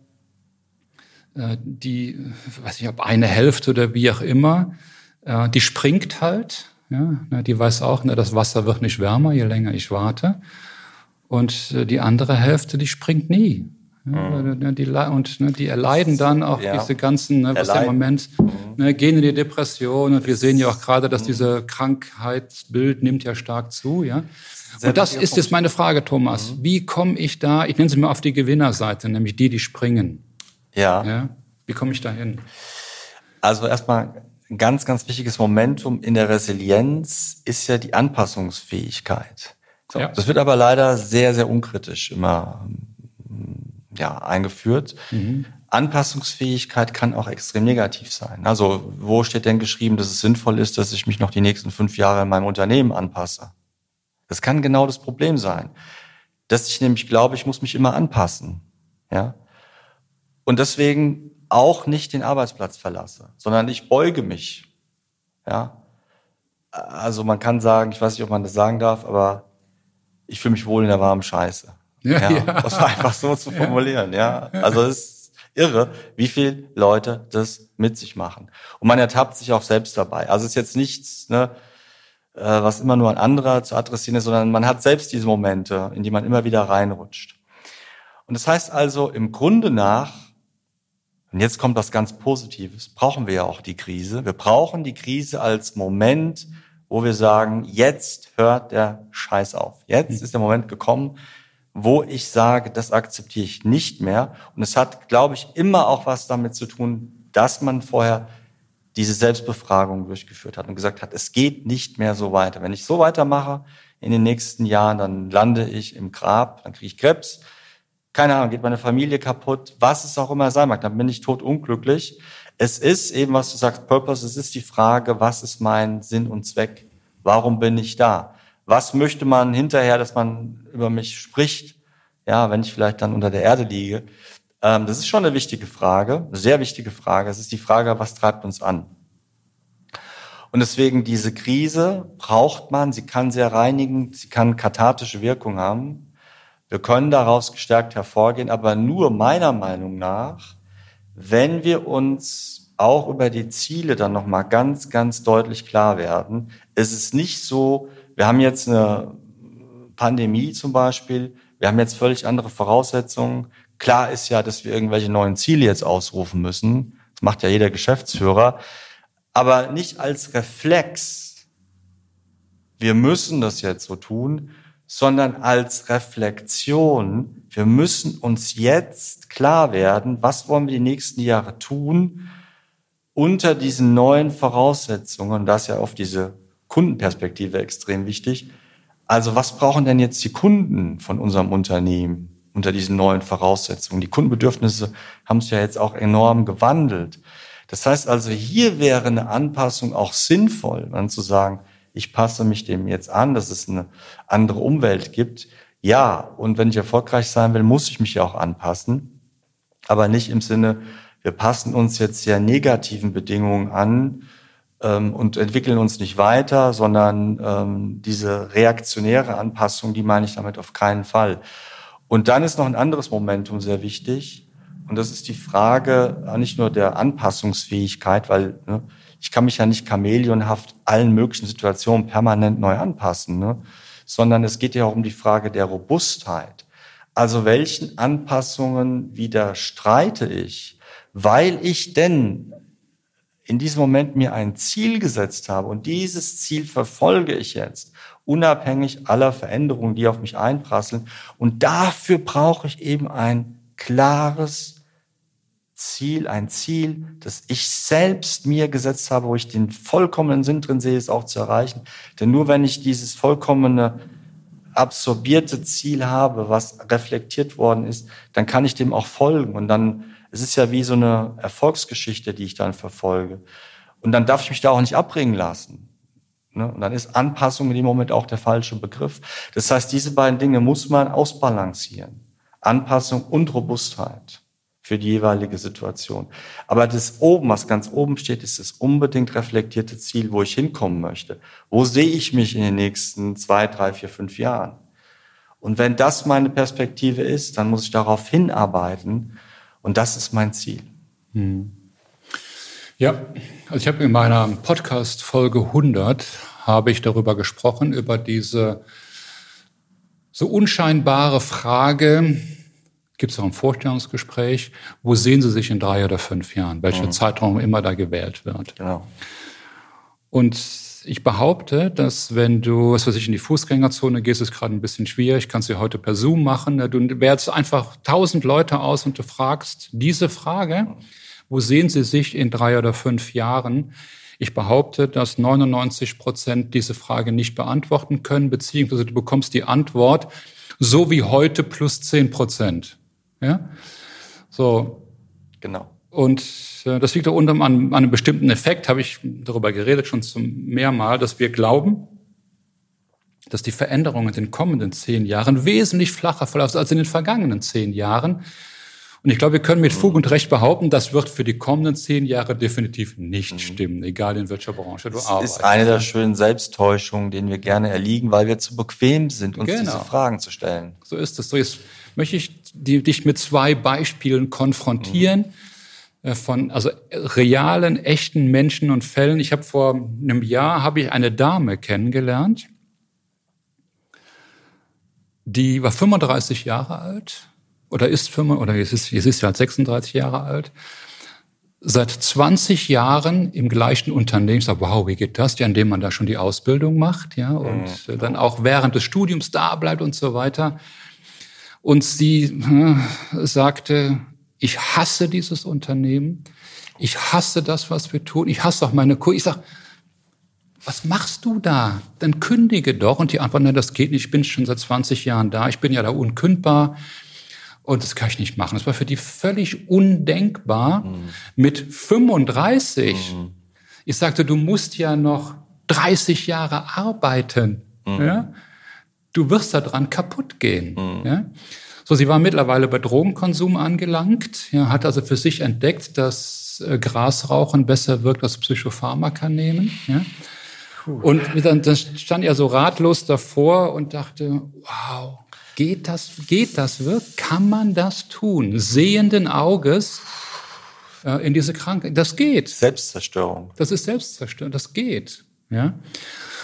äh, die, weiß nicht, ob eine Hälfte oder wie auch immer, äh, die springt halt. Ja, ne, die weiß auch, ne, das Wasser wird nicht wärmer, je länger ich warte. Und äh, die andere Hälfte, die springt nie. Ja, mhm. Ne, die, und ne, die erleiden dann auch ja. diese ganzen, ne, was im Moment, mhm. ne, gehen in die Depression und wir sehen ja auch gerade, dass mhm. diese Krankheitsbild nimmt ja stark zu, ja. und das ist jetzt meine Frage, Thomas. Wie komme ich da, ich nenne sie mal auf die Gewinnerseite, nämlich die, die springen. Ja. ja? Wie komme ich da hin? Also erstmal ein ganz, ganz wichtiges Momentum in der Resilienz ist ja die Anpassungsfähigkeit. So, ja. Das wird aber leider sehr, sehr unkritisch immer ja, eingeführt. Mhm. Anpassungsfähigkeit kann auch extrem negativ sein. Also wo steht denn geschrieben, dass es sinnvoll ist, dass ich mich noch die nächsten fünf Jahre in meinem Unternehmen anpasse? Das kann genau das Problem sein. Dass ich nämlich glaube, ich muss mich immer anpassen. Ja? Und deswegen auch nicht den Arbeitsplatz verlasse, sondern ich beuge mich. Ja? Also man kann sagen, ich weiß nicht, ob man das sagen darf, aber ich fühle mich wohl in der warmen Scheiße. Ja, ja, ja. Das war einfach so zu formulieren, ja. ja. Also es ist irre, wie viel Leute das mit sich machen. Und man ertappt sich auch selbst dabei. Also es ist jetzt nichts, ne, äh, was immer nur an anderer zu adressieren ist, sondern man hat selbst diese Momente, in die man immer wieder reinrutscht. Und das heißt also, im Grunde nach, und jetzt kommt was ganz Positives, brauchen wir ja auch die Krise. Wir brauchen die Krise als Moment, wo wir sagen, jetzt hört der Scheiß auf. Jetzt hm. ist der Moment gekommen, wo ich sage, das akzeptiere ich nicht mehr. Und es hat, glaube ich, immer auch was damit zu tun, dass man vorher diese Selbstbefragung durchgeführt hat und gesagt hat, es geht nicht mehr so weiter. Wenn ich so weitermache in den nächsten Jahren, dann lande ich im Grab, dann kriege ich Krebs, keine Ahnung, geht meine Familie kaputt, was es auch immer sein mag, dann bin ich tot unglücklich. Es ist eben, was du sagst, Purpose, es ist die Frage, was ist mein Sinn und Zweck? Warum bin ich da? Was möchte man hinterher, dass man über mich spricht, ja, wenn ich vielleicht dann unter der Erde liege. Ähm, das ist schon eine wichtige Frage, eine sehr wichtige Frage. Es ist die Frage, was treibt uns an? Und deswegen diese Krise braucht man, sie kann sehr reinigen, sie kann kathartische Wirkung haben. Wir können daraus gestärkt hervorgehen, aber nur meiner Meinung nach, wenn wir uns auch über die Ziele dann nochmal ganz, ganz deutlich klar werden. Es ist nicht so, wir haben jetzt eine Pandemie zum Beispiel. Wir haben jetzt völlig andere Voraussetzungen. Klar ist ja, dass wir irgendwelche neuen Ziele jetzt ausrufen müssen. Das macht ja jeder Geschäftsführer. Aber nicht als Reflex. Wir müssen das jetzt so tun, sondern als Reflexion. Wir müssen uns jetzt klar werden, was wollen wir die nächsten Jahre tun unter diesen neuen Voraussetzungen. Und das ja oft diese Kundenperspektive extrem wichtig. Also was brauchen denn jetzt die Kunden von unserem Unternehmen unter diesen neuen Voraussetzungen? Die Kundenbedürfnisse haben sich ja jetzt auch enorm gewandelt. Das heißt also, hier wäre eine Anpassung auch sinnvoll, dann zu sagen, ich passe mich dem jetzt an, dass es eine andere Umwelt gibt. Ja, und wenn ich erfolgreich sein will, muss ich mich ja auch anpassen, aber nicht im Sinne, wir passen uns jetzt sehr negativen Bedingungen an, ähm, und entwickeln uns nicht weiter, sondern ähm, diese reaktionäre Anpassung, die meine ich damit auf keinen Fall. Und dann ist noch ein anderes Momentum sehr wichtig. Und das ist die Frage äh, nicht nur der Anpassungsfähigkeit, weil ne, ich kann mich ja nicht chamäleonhaft allen möglichen Situationen permanent neu anpassen, ne, sondern es geht ja auch um die Frage der Robustheit. Also welchen Anpassungen widerstreite ich, weil ich denn in diesem Moment mir ein Ziel gesetzt habe und dieses Ziel verfolge ich jetzt, unabhängig aller Veränderungen, die auf mich einprasseln. Und dafür brauche ich eben ein klares Ziel, ein Ziel, das ich selbst mir gesetzt habe, wo ich den vollkommenen Sinn drin sehe, es auch zu erreichen. Denn nur wenn ich dieses vollkommene absorbierte Ziel habe, was reflektiert worden ist, dann kann ich dem auch folgen. Und dann, es ist ja wie so eine Erfolgsgeschichte, die ich dann verfolge. Und dann darf ich mich da auch nicht abbringen lassen. Ne? Und dann ist Anpassung in dem Moment auch der falsche Begriff. Das heißt, diese beiden Dinge muss man ausbalancieren. Anpassung und Robustheit für die jeweilige Situation. Aber das oben, was ganz oben steht, ist das unbedingt reflektierte Ziel, wo ich hinkommen möchte. Wo sehe ich mich in den nächsten zwei, drei, vier, fünf Jahren? Und wenn das meine Perspektive ist, dann muss ich darauf hinarbeiten. Und das ist mein Ziel. Hm. Ja, also ich habe in meiner Podcast Folge 100 habe ich darüber gesprochen, über diese so unscheinbare Frage, gibt es auch ein Vorstellungsgespräch, wo sehen Sie sich in drei oder fünf Jahren, welcher mhm. Zeitraum immer da gewählt wird. Genau. Und ich behaupte, dass wenn du, was weiß ich, in die Fußgängerzone gehst, ist gerade ein bisschen schwierig, kannst du heute per Zoom machen. Du wählst einfach tausend Leute aus und du fragst diese Frage, wo sehen Sie sich in drei oder fünf Jahren? Ich behaupte, dass 99 Prozent diese Frage nicht beantworten können, beziehungsweise du bekommst die Antwort, so wie heute plus zehn Prozent. Ja? So. Genau. Und äh, das liegt da unter an, an einem bestimmten Effekt, habe ich darüber geredet schon zum mehrmal, dass wir glauben, dass die Veränderungen in den kommenden zehn Jahren wesentlich flacher verlaufen als in den vergangenen zehn Jahren. Und ich glaube, wir können mit Fug und Recht behaupten, das wird für die kommenden zehn Jahre definitiv nicht mhm. stimmen, egal in welcher Branche du das arbeitest. Das ist eine der schönen Selbsttäuschungen, denen wir gerne erliegen, weil wir zu bequem sind, uns genau. diese Fragen zu stellen. So ist es. So jetzt möchte ich dich mit zwei Beispielen konfrontieren. Mhm von also realen, echten Menschen und Fällen. Ich habe vor einem Jahr habe ich eine Dame kennengelernt, die war 35 Jahre alt oder ist 5, oder es ist, es ist ja 36 Jahre alt, seit 20 Jahren im gleichen Unternehmen. Ich sage, wow, wie geht das? Ja, indem man da schon die Ausbildung macht, ja, und mhm. dann auch während des Studiums da bleibt und so weiter. Und sie äh, sagte, ich hasse dieses Unternehmen. Ich hasse das, was wir tun. Ich hasse auch meine Kunden. Ich sage, was machst du da? Dann kündige doch. Und die Antwort, nein, das geht nicht. Ich bin schon seit 20 Jahren da. Ich bin ja da unkündbar. Und das kann ich nicht machen. Das war für die völlig undenkbar. Mhm. Mit 35. Mhm. Ich sagte, du musst ja noch 30 Jahre arbeiten. Mhm. Ja? du wirst daran kaputt gehen. Mhm. Ja? So, sie war mittlerweile bei Drogenkonsum angelangt, ja, hat also für sich entdeckt, dass äh, Grasrauchen besser wirkt als Psychopharmaka nehmen. Ja? Und dann, dann stand er so ratlos davor und dachte, wow, geht das, geht das wirklich? Kann man das tun? Sehenden Auges äh, in diese Krankheit. Das geht. Selbstzerstörung. Das ist Selbstzerstörung. Das geht. Ja.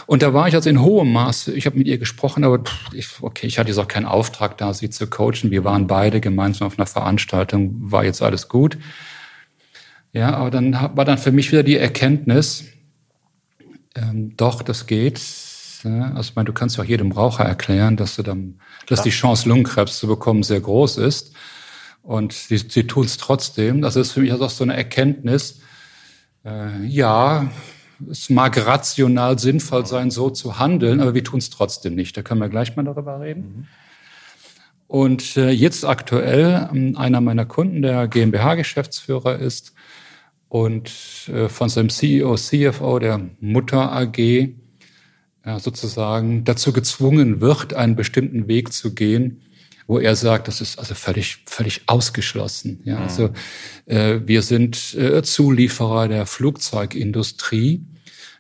Und da war ich also in hohem Maße, ich habe mit ihr gesprochen, aber ich, okay, ich hatte jetzt auch keinen Auftrag da, sie zu coachen. Wir waren beide gemeinsam auf einer Veranstaltung, war jetzt alles gut. Ja, aber dann war dann für mich wieder die Erkenntnis, ähm, doch, das geht. Ja, also ich meine, du kannst ja auch jedem Raucher erklären, dass, du dann, dass die Chance, Lungenkrebs zu bekommen, sehr groß ist. Und sie, sie tun es trotzdem. Das ist für mich also auch so eine Erkenntnis, äh, ja, es mag rational sinnvoll sein, so zu handeln, aber wir tun es trotzdem nicht. Da können wir gleich mal darüber reden. Und äh, jetzt aktuell ähm, einer meiner Kunden, der GmbH-Geschäftsführer ist und äh, von seinem CEO, CFO der Mutter AG sozusagen dazu gezwungen wird, einen bestimmten Weg zu gehen, wo er sagt, das ist also völlig, völlig ausgeschlossen. Ja, mhm. also äh, wir sind äh, Zulieferer der Flugzeugindustrie.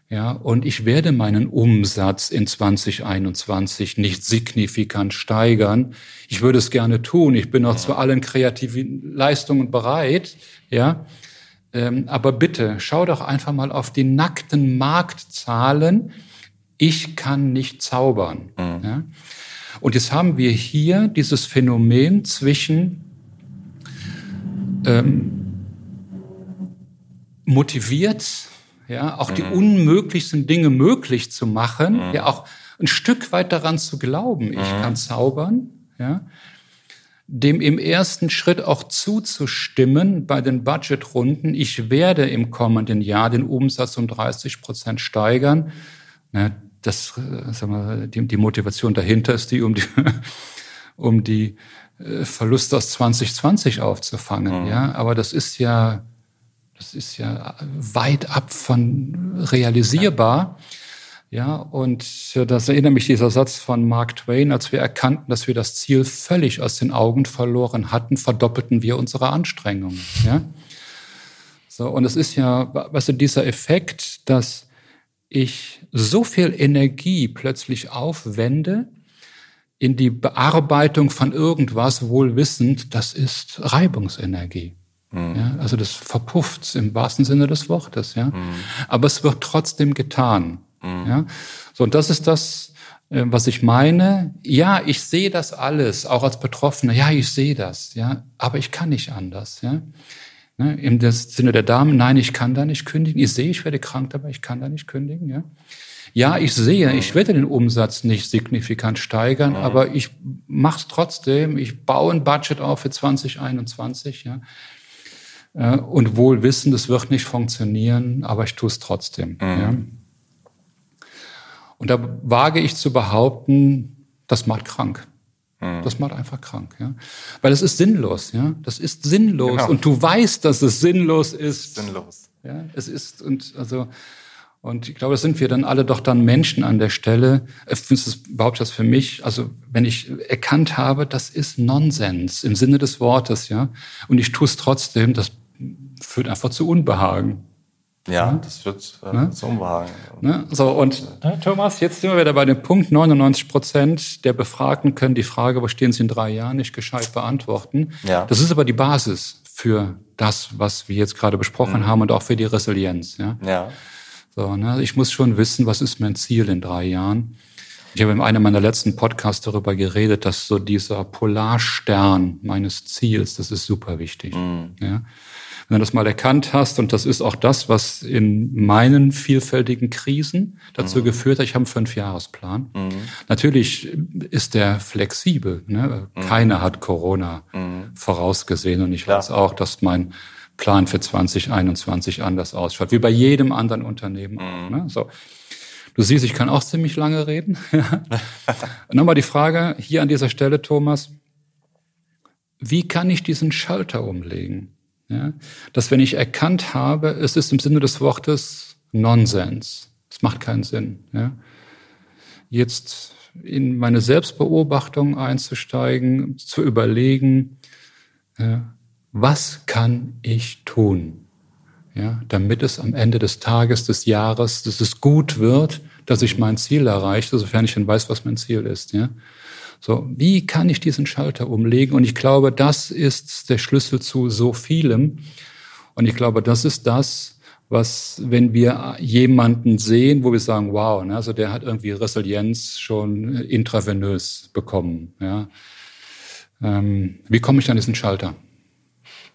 Ja, und ich werde meinen Umsatz in 2021 nicht signifikant steigern. Ich würde es gerne tun. Ich bin auch zu allen kreativen Leistungen bereit. Ja, ähm, aber bitte schau doch einfach mal auf die nackten Marktzahlen. Ich kann nicht zaubern. Mhm. Ja? Und jetzt haben wir hier dieses Phänomen zwischen ähm, motiviert, ja, auch mhm. die unmöglichsten Dinge möglich zu machen, mhm. ja, auch ein Stück weit daran zu glauben, ich mhm. kann zaubern, ja, dem im ersten Schritt auch zuzustimmen bei den Budgetrunden. Ich werde im kommenden Jahr den Umsatz um 30 Prozent steigern. Das, äh, sagen wir, die, die Motivation dahinter ist die, um die, um die äh, Verluste aus 2020 aufzufangen. Mhm. Ja, aber das ist ja, das ist ja weit ab von realisierbar. Ja. Ja, und das erinnert mich dieser Satz von Mark Twain, als wir erkannten, dass wir das Ziel völlig aus den Augen verloren hatten, verdoppelten wir unsere Anstrengungen. Ja? So, und es ist ja, weißt du, dieser Effekt, dass ich so viel Energie plötzlich aufwende in die Bearbeitung von irgendwas, wohl wissend, das ist Reibungsenergie. Mhm. Ja, also das verpufft im wahrsten Sinne des Wortes. Ja? Mhm. Aber es wird trotzdem getan. Mhm. Ja? So, und das ist das, äh, was ich meine. Ja, ich sehe das alles, auch als Betroffener. Ja, ich sehe das, ja, aber ich kann nicht anders, ja. Ne? Im Sinne der Damen, nein, ich kann da nicht kündigen. Ich sehe, ich werde krank, aber ich kann da nicht kündigen, ja. Ja, ich sehe, ich werde den Umsatz nicht signifikant steigern, mhm. aber ich mache es trotzdem. Ich baue ein Budget auf für 2021, ja. Äh, und wohl wissen, das wird nicht funktionieren, aber ich tue es trotzdem. Mhm. Ja. Und da wage ich zu behaupten, das macht krank. Mhm. Das macht einfach krank, ja. Weil es ist sinnlos, ja. Das ist sinnlos. Genau. Und du weißt, dass es sinnlos ist. Sinnlos. Ja, es ist, und also, und ich glaube, das sind wir dann alle doch dann Menschen an der Stelle. Ich finde es überhaupt das für mich, also wenn ich erkannt habe, das ist Nonsens im Sinne des Wortes, ja. Und ich tue es trotzdem, das führt einfach zu Unbehagen. Ja, ne? das wird äh, ne? zum Wagen. Ne? So, und ne, Thomas, jetzt sind wir wieder bei dem Punkt, 99 Prozent der Befragten können die Frage, wo stehen sie in drei Jahren, nicht gescheit beantworten. Ja. Das ist aber die Basis für das, was wir jetzt gerade besprochen mhm. haben und auch für die Resilienz. Ja. ja. So, ne? Ich muss schon wissen, was ist mein Ziel in drei Jahren. Ich habe in einem meiner letzten Podcasts darüber geredet, dass so dieser Polarstern meines Ziels, das ist super wichtig. Mhm. Ja. Wenn du das mal erkannt hast, und das ist auch das, was in meinen vielfältigen Krisen dazu mhm. geführt hat, ich habe einen Fünfjahresplan. Mhm. Natürlich ist der flexibel. Ne? Mhm. Keiner hat Corona mhm. vorausgesehen und ich Klar. weiß auch, dass mein Plan für 2021 anders ausschaut, wie bei jedem anderen Unternehmen auch. Mhm. Ne? So. Du siehst, ich kann auch ziemlich lange reden. Nochmal die Frage hier an dieser Stelle, Thomas. Wie kann ich diesen Schalter umlegen? Ja? Dass wenn ich erkannt habe, es ist im Sinne des Wortes Nonsens. Es macht keinen Sinn. Ja? Jetzt in meine Selbstbeobachtung einzusteigen, zu überlegen, ja, was kann ich tun, ja, damit es am Ende des Tages, des Jahres, dass es gut wird, dass ich mein Ziel erreiche, sofern ich dann weiß, was mein Ziel ist. Ja. So, wie kann ich diesen Schalter umlegen? Und ich glaube, das ist der Schlüssel zu so vielem. Und ich glaube, das ist das, was, wenn wir jemanden sehen, wo wir sagen, wow, ne, also der hat irgendwie Resilienz schon intravenös bekommen. Ja. Ähm, wie komme ich an diesen Schalter?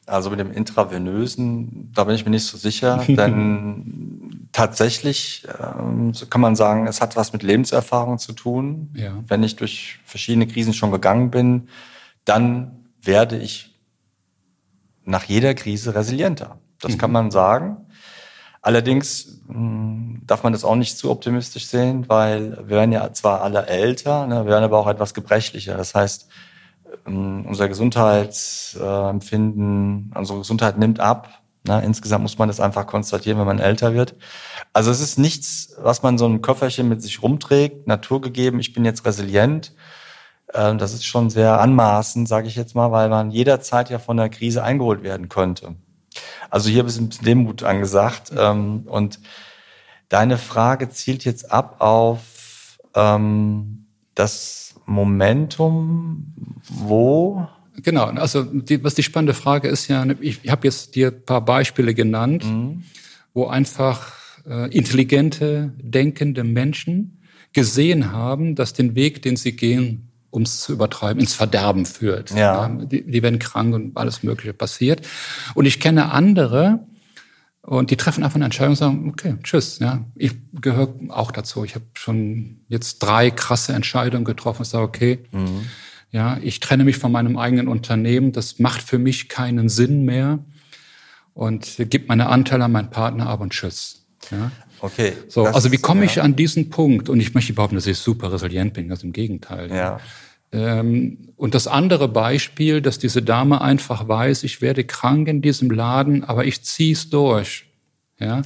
Also mit dem intravenösen, da bin ich mir nicht so sicher, denn tatsächlich ähm, so kann man sagen, es hat was mit Lebenserfahrung zu tun. Ja. Wenn ich durch verschiedene Krisen schon gegangen bin, dann werde ich nach jeder Krise resilienter. Das mhm. kann man sagen. Allerdings mh, hm, darf man das auch nicht zu optimistisch sehen, weil wir werden ja zwar alle älter, ne, wir werden aber auch etwas gebrechlicher. Das heißt, ähm, unser Gesundheitsempfinden, unsere Gesundheit nimmt ab. Ne? Insgesamt muss man das einfach konstatieren, wenn man älter wird. Also es ist nichts, was man so ein Köfferchen mit sich rumträgt, naturgegeben, ich bin jetzt resilient. Ähm, das ist schon sehr anmaßend, sage ich jetzt mal, weil man jederzeit ja von der Krise eingeholt werden könnte. Also hier ein bisschen Demut angesagt. Ähm, und deine Frage zielt jetzt ab auf das Momentum, wo? Genau, also die, was die spannende Frage ist ja, ich, ich habe jetzt dir ein paar Beispiele genannt, mhm. wo einfach äh, intelligente, denkende Menschen gesehen haben, dass den Weg, den sie gehen, um es zu übertreiben, ins Verderben führt. Ja. die, die werden krank und alles Mögliche passiert. Und ich kenne andere, und die treffen einfach eine Entscheidung und sagen, okay, tschüss. Ja, ich gehöre auch dazu. Ich habe schon jetzt drei krasse Entscheidungen getroffen und sage, okay, mhm. Ja, ich trenne mich von meinem eigenen Unternehmen. Das macht für mich keinen Sinn mehr. Und gebe meine Anteile an meinen Partner ab und tschüss. Ja. Okay. So, also wie komme ich ja. an diesen Punkt? Und ich möchte behaupten, dass ich super resilient bin, ganz im Gegenteil. Ja. Ähm, und das andere Beispiel, dass diese Dame einfach weiß, ich werde krank in diesem Laden, aber ich ziehe es durch. Ja,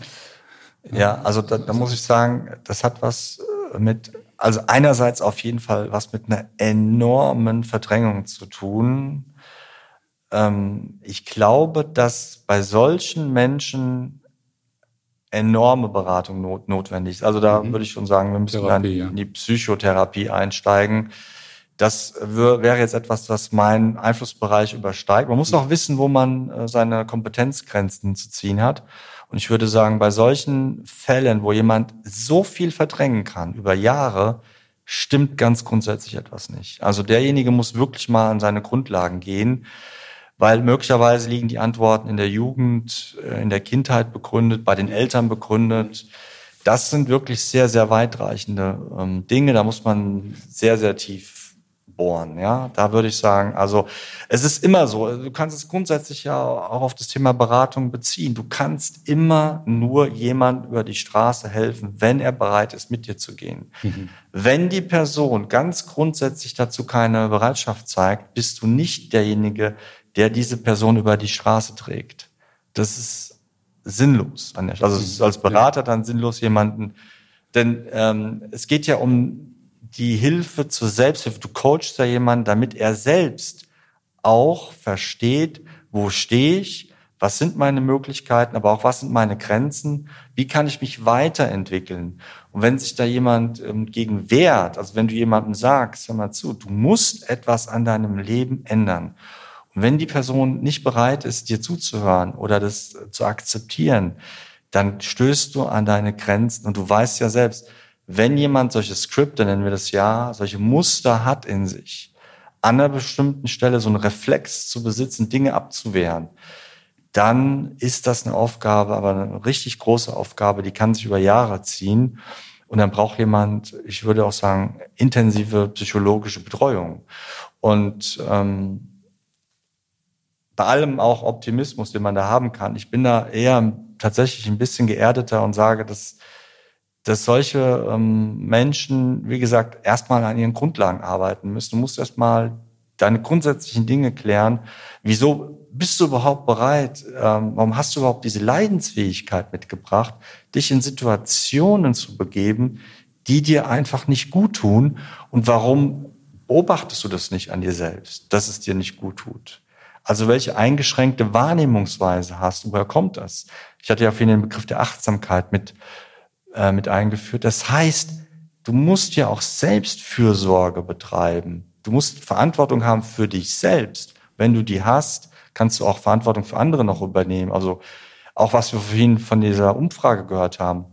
ja also da, da muss ich sagen, das hat was äh, mit, also einerseits auf jeden Fall was mit einer enormen Verdrängung zu tun. Ähm, ich glaube, dass bei solchen Menschen enorme Beratung not, notwendig ist. Also da mhm. würde ich schon sagen, wir müssen Therapie, dann in die Psychotherapie einsteigen. Das wäre jetzt etwas, was meinen Einflussbereich übersteigt. Man muss auch wissen, wo man äh, seine Kompetenzgrenzen zu ziehen hat. Und ich würde sagen, bei solchen Fällen, wo jemand so viel verdrängen kann über Jahre, stimmt ganz grundsätzlich etwas nicht. Also derjenige muss wirklich mal an seine Grundlagen gehen, weil möglicherweise liegen die Antworten in der Jugend, äh, in der Kindheit begründet, bei den Eltern begründet. Das sind wirklich sehr, sehr weitreichende ähm, Dinge. Da muss man sehr, sehr tief bohren. Ja, da würde ich sagen, also es ist immer so. Du kannst es grundsätzlich ja auch auf das Thema Beratung beziehen. Du kannst immer nur jemand über die Straße helfen, wenn er bereit ist, mit dir zu gehen. Mhm. Wenn die Person ganz grundsätzlich dazu keine Bereitschaft zeigt, bist du nicht derjenige, der diese Person über die Straße trägt. Das ist sinnlos. Also es ist als Berater dann sinnlos jemanden, denn ähm, es geht ja um die Hilfe zur Selbsthilfe. Du coachst da jemanden, damit er selbst auch versteht, wo stehe ich, was sind meine Möglichkeiten, aber auch was sind meine Grenzen, wie kann ich mich weiterentwickeln. Und wenn sich da jemand ähm, gegen wehrt, also wenn du jemandem sagst, hör mal zu, du musst etwas an deinem Leben ändern. Und wenn die Person nicht bereit ist, dir zuzuhören oder das zu akzeptieren, dann stößt du an deine Grenzen und du weißt ja selbst, wenn jemand solche Skripte, nennen wir das ja, solche Muster hat in sich, an einer bestimmten Stelle so einen Reflex zu besitzen, Dinge abzuwehren, dann ist das eine Aufgabe, aber eine richtig große Aufgabe, die kann sich über Jahre ziehen. Und dann braucht jemand, ich würde auch sagen, intensive psychologische Betreuung. Und ähm, bei allem auch Optimismus, den man da haben kann. Ich bin da eher tatsächlich ein bisschen geerdeter und sage, dass dass solche ähm, Menschen, wie gesagt, erstmal an ihren Grundlagen arbeiten müssen. Du musst erstmal deine grundsätzlichen Dinge klären. Wieso bist du überhaupt bereit? Ähm, warum hast du überhaupt diese Leidensfähigkeit mitgebracht, dich in Situationen zu begeben, die dir einfach nicht gut tun? Und warum beobachtest du das nicht an dir selbst, dass es dir nicht gut tut? Also welche eingeschränkte Wahrnehmungsweise hast du? Woher kommt das? Ich hatte ja vorhin den Begriff der Achtsamkeit mit äh, mit eingeführt. Das heißt, du musst ja auch Selbstfürsorge betreiben. Du musst Verantwortung haben für dich selbst. Wenn du die hast, kannst du auch Verantwortung für andere noch übernehmen. Also auch was wir vorhin von dieser Umfrage gehört haben.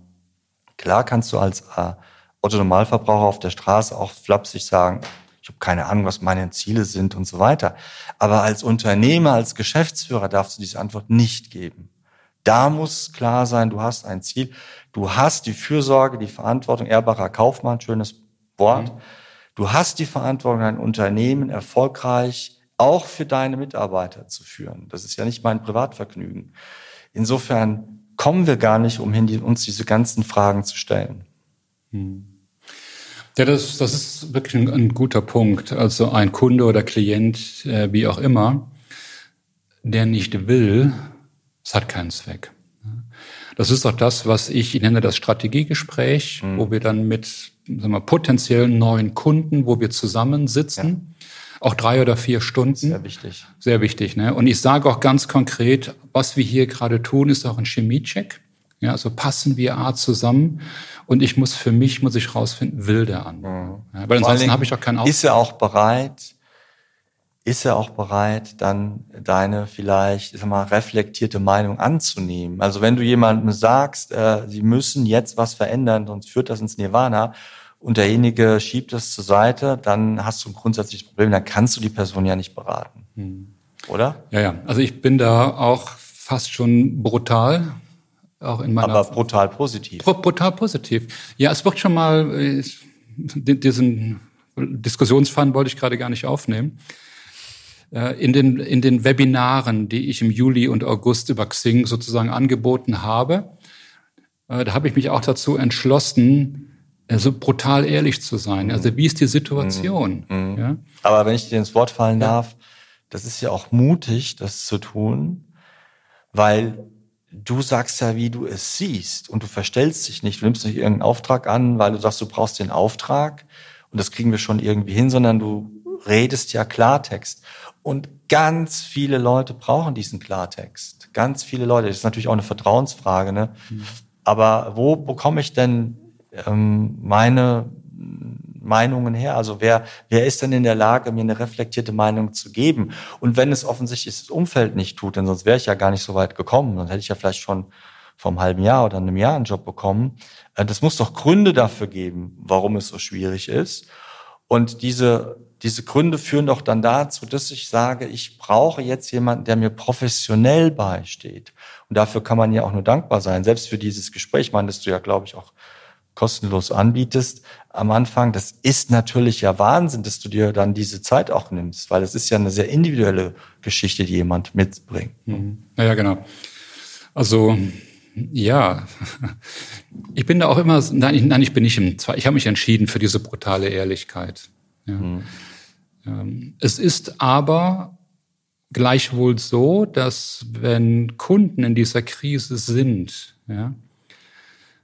Klar kannst du als äh, Otto Normalverbraucher auf der Straße auch flapsig sagen, ich habe keine Ahnung, was meine Ziele sind und so weiter. Aber als Unternehmer, als Geschäftsführer darfst du diese Antwort nicht geben. Da muss klar sein, du hast ein Ziel. Du hast die Fürsorge, die Verantwortung, ehrbarer Kaufmann, schönes Wort. Mhm. Du hast die Verantwortung, dein Unternehmen erfolgreich auch für deine Mitarbeiter zu führen. Das ist ja nicht mein Privatvergnügen. Insofern kommen wir gar nicht umhin, uns diese ganzen Fragen zu stellen. Mhm. Ja, das, das ist wirklich ein, ein, guter Punkt. Also ein Kunde oder Klient, äh, wie auch immer, der nicht will, es hat keinen Zweck. Das ist auch das, was ich, ich nenne das Strategiegespräch, mhm. wo wir dann mit sagen wir, potenziellen neuen Kunden, wo wir zusammensitzen, ja. auch drei oder vier Stunden. Sehr wichtig. Sehr wichtig. Ne? Und ich sage auch ganz konkret, was wir hier gerade tun, ist auch ein Chemiecheck. Ja, also passen wir A zusammen und ich muss für mich, muss ich rausfinden, will der an. Mhm. Ja, weil ansonsten habe ich auch keinen Auftrag. Ist er auch bereit, ist er auch bereit, dann deine vielleicht, ich sag mal, reflektierte Meinung anzunehmen. Also wenn du jemandem sagst, äh, sie müssen jetzt was verändern, sonst führt das ins Nirvana und derjenige schiebt es zur Seite, dann hast du ein grundsätzliches Problem, dann kannst du die Person ja nicht beraten. Hm. Oder? Ja, ja. Also ich bin da auch fast schon brutal. Auch in meiner Aber brutal positiv. Brutal positiv. Ja, es wird schon mal äh, diesen Diskussionsfaden wollte ich gerade gar nicht aufnehmen. Äh, in den, in den Webinaren, die ich im Juli und August über Xing sozusagen angeboten habe, äh, da habe ich mich auch dazu entschlossen, so brutal ehrlich zu sein. Also wie ist die Situation? Mhm. mhm. Ja? Aber wenn ich dir ins Wort fallen ja. darf, das ist ja auch mutig, das zu tun, weil du sagst ja, wie du es siehst und du verstellst dich nicht, du nimmst nicht irgendeinen Auftrag an, weil du sagst, du brauchst den Auftrag und das kriegen wir schon irgendwie hin, sondern du redest ja Klartext. Und ganz viele Leute brauchen diesen Klartext. Ganz viele Leute. Das ist natürlich auch eine Vertrauensfrage. Ne? Mhm. Aber wo bekomme ich denn ähm, meine Meinungen her? Also wer, wer ist denn in der Lage, mir eine reflektierte Meinung zu geben? Und wenn es offensichtlich das Umfeld nicht tut, denn sonst wäre ich ja gar nicht so weit gekommen, dann hätte ich ja vielleicht schon vor einem halben Jahr oder einem Jahr einen Job bekommen. Äh, das muss doch Gründe dafür geben, warum es so schwierig ist. Und diese diese Gründe führen doch dann dazu, dass ich sage, ich brauche jetzt jemanden, der mir professionell beisteht. Und dafür kann man ja auch nur dankbar sein. Selbst für dieses Gespräch, man, das du ja, glaube ich, auch kostenlos anbietest am Anfang. Das ist natürlich ja Wahnsinn, dass du dir dann diese Zeit auch nimmst, weil es ist ja eine sehr individuelle Geschichte, die jemand mitbringt. Mhm. Ja, genau. Also, ja, ich bin da auch immer, nein, ich, nein, ich bin nicht im, ich habe mich entschieden für diese brutale Ehrlichkeit. Ja. Mhm. Ähm, es ist aber gleichwohl so, dass wenn Kunden in dieser Krise sind, ja,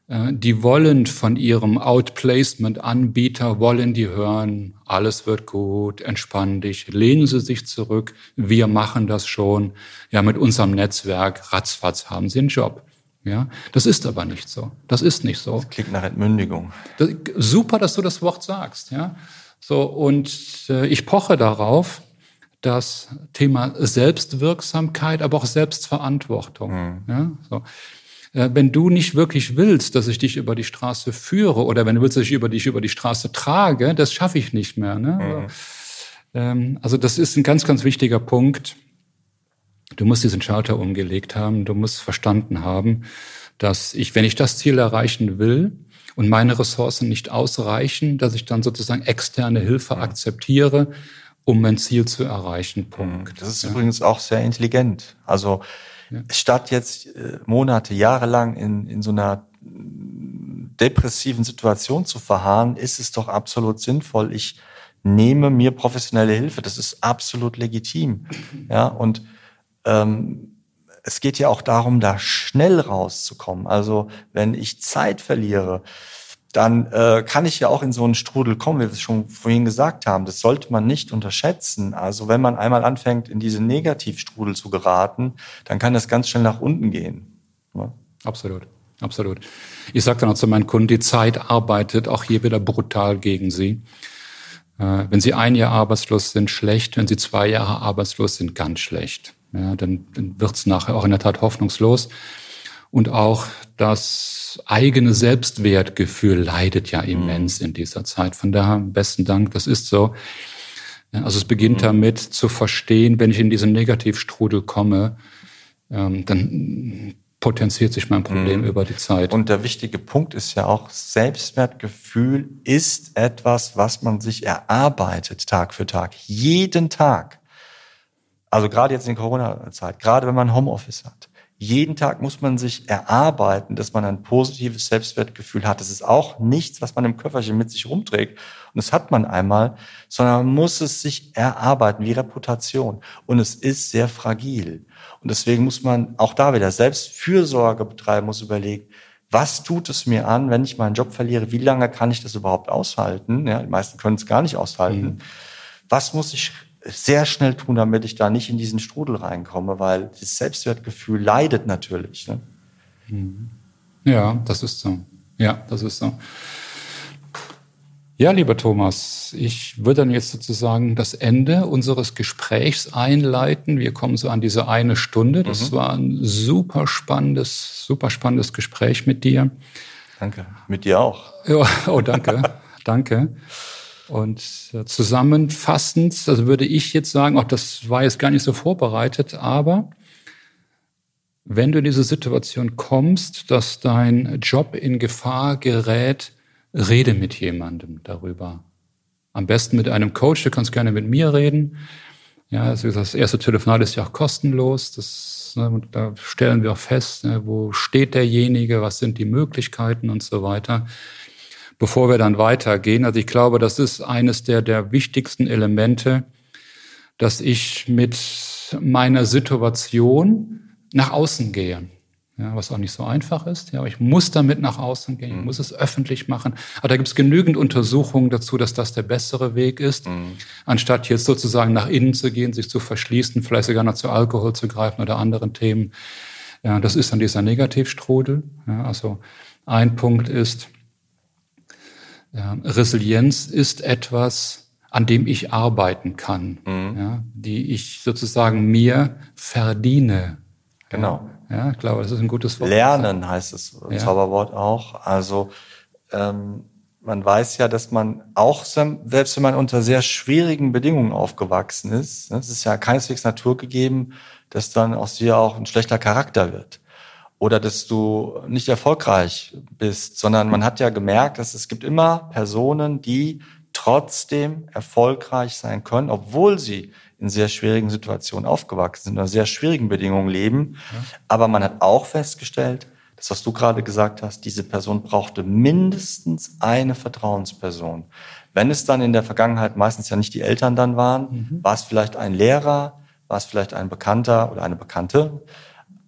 äh, die wollen von ihrem Outplacement-Anbieter, wollen die hören, alles wird gut, entspann dich, lehnen Sie sich zurück, wir machen das schon, ja, mit unserem Netzwerk, ratzfatz haben Sie einen Job. Ja, das ist aber nicht so. Das ist nicht so. Das klingt nach Entmündigung. Das, super, dass du das Wort sagst. Ja, so, und äh, ich poche darauf, das Thema Selbstwirksamkeit, aber auch Selbstverantwortung. Mhm. Ja, so. Äh, wenn du nicht wirklich willst, dass ich dich über die Straße führe oder wenn du willst, dass ich über dich über die Straße trage, das schaffe ich nicht mehr. Ne? Mhm. Ähm, also das ist ein ganz, ganz wichtiger Punkt. Du musst diesen Schalter umgelegt haben. Du musst verstanden haben, dass ich, wenn ich das Ziel erreichen will, und meine Ressourcen nicht ausreichen, dass ich dann sozusagen externe Hilfe ja. akzeptiere, um mein Ziel zu erreichen. Punkt. Das ist ja. übrigens auch sehr intelligent. Also ja. statt jetzt äh, Monate, Jahre lang in, in so einer depressiven Situation zu verharren, ist es doch absolut sinnvoll. Ich nehme mir professionelle Hilfe. Das ist absolut legitim. Ja, und ähm, es geht ja auch darum, da schnell rauszukommen. Also wenn ich Zeit verliere, dann äh, kann ich ja auch in so einen Strudel kommen, wie wir es schon vorhin gesagt haben. Das sollte man nicht unterschätzen. Also wenn man einmal anfängt, in diese Negativstrudel zu geraten, dann kann das ganz schnell nach unten gehen. Ja? Absolut, absolut. Ich sage dann auch zu meinen Kunden, die Zeit arbeitet auch hier wieder brutal gegen sie. Äh, wenn sie ein Jahr arbeitslos sind, schlecht. Wenn sie zwei Jahre arbeitslos sind, ganz schlecht ja, dann, dann wird es nachher auch in der Tat hoffnungslos. Und auch das eigene Selbstwertgefühl leidet ja immens mhm. in dieser Zeit. Von daher besten Dank, das ist so. Also es beginnt mhm. damit zu verstehen, wenn ich in diesen Negativstrudel komme, ähm, dann potenziert sich mein Problem mhm. über die Zeit. Und der wichtige Punkt ist ja auch, Selbstwertgefühl ist etwas, was man sich erarbeitet Tag für Tag, jeden Tag. Also gerade jetzt in Corona-Zeit, gerade wenn man Homeoffice hat. Jeden Tag muss man sich erarbeiten, dass man ein positives Selbstwertgefühl hat. Das ist auch nichts, was man im Köfferchen mit sich rumträgt. Und das hat man einmal, sondern man muss es sich erarbeiten, wie Reputation. Und es ist sehr fragil. Und deswegen muss man auch da wieder selbst Fürsorge betreiben, muss überlegen, was tut es mir an, wenn ich meinen Job verliere? Wie lange kann ich das überhaupt aushalten? Ja, die meisten können es gar nicht aushalten. Mhm. Was muss ich sehr schnell tun, damit ich da nicht in diesen Strudel reinkomme, weil das Selbstwertgefühl leidet natürlich. Ne? Mhm. Ja, das ist so. Ja, das ist so. Ja, lieber Thomas, ich würde dann jetzt sozusagen das Ende unseres Gesprächs einleiten. Wir kommen so an diese eine Stunde. Das mhm. war ein super spannendes, super spannendes Gespräch mit dir. Danke. Mit dir auch. Ja, oh, danke. danke. Und äh, zusammenfassend, also würde ich jetzt sagen, auch das war jetzt gar nicht so vorbereitet, aber wenn du in diese Situation kommst, dass dein Job in Gefahr gerät, rede mit jemandem darüber. Am besten mit einem Coach, du kannst gerne mit mir reden. Ja, also das erste Telefonat ist ja auch kostenlos. Das, ne, da stellen wir auch fest, ne, wo steht derjenige, was sind die Möglichkeiten und so weiter. Bevor wir dann weitergehen, also ich glaube, das ist eines der, der wichtigsten Elemente, dass ich mit meiner Situation nach außen gehe ja, was auch nicht so einfach ist. Ja, aber ich muss damit nach außen gehen, ich mhm. muss es öffentlich machen. Aber da gibt es genügend Untersuchungen dazu, dass das der bessere Weg ist, mhm. anstatt jetzt sozusagen nach innen zu gehen, sich zu verschließen, vielleicht sogar noch zu Alkohol zu greifen oder anderen Themen. Ja, das ist dann dieser Negativstrudel. Ja, also ein Punkt ist, ja, Resilienz ist etwas, an dem ich arbeiten kann, mhm. ja, die ich sozusagen mir verdiene. Genau. Ja, ich glaube, das ist ein gutes Wort. Lernen heißt es, ja. Zauberwort auch. Also ähm, man weiß ja, dass man auch, selbst wenn man unter sehr schwierigen Bedingungen aufgewachsen ist, ne, es ist ja keineswegs naturgegeben, dass dann aus dir auch ein schlechter Charakter wird. Oder dass du nicht erfolgreich bist, sondern man hat ja gemerkt, dass es gibt immer Personen, die trotzdem erfolgreich sein können, obwohl sie in sehr schwierigen Situationen aufgewachsen sind, oder sehr schwierigen Bedingungen leben. Ja. Aber man hat auch festgestellt, das, was du gerade gesagt hast, diese Person brauchte mindestens eine Vertrauensperson. Wenn es dann in der Vergangenheit meistens ja nicht die Eltern dann waren, mhm. war es vielleicht ein Lehrer, war es vielleicht ein Bekannter oder eine Bekannte.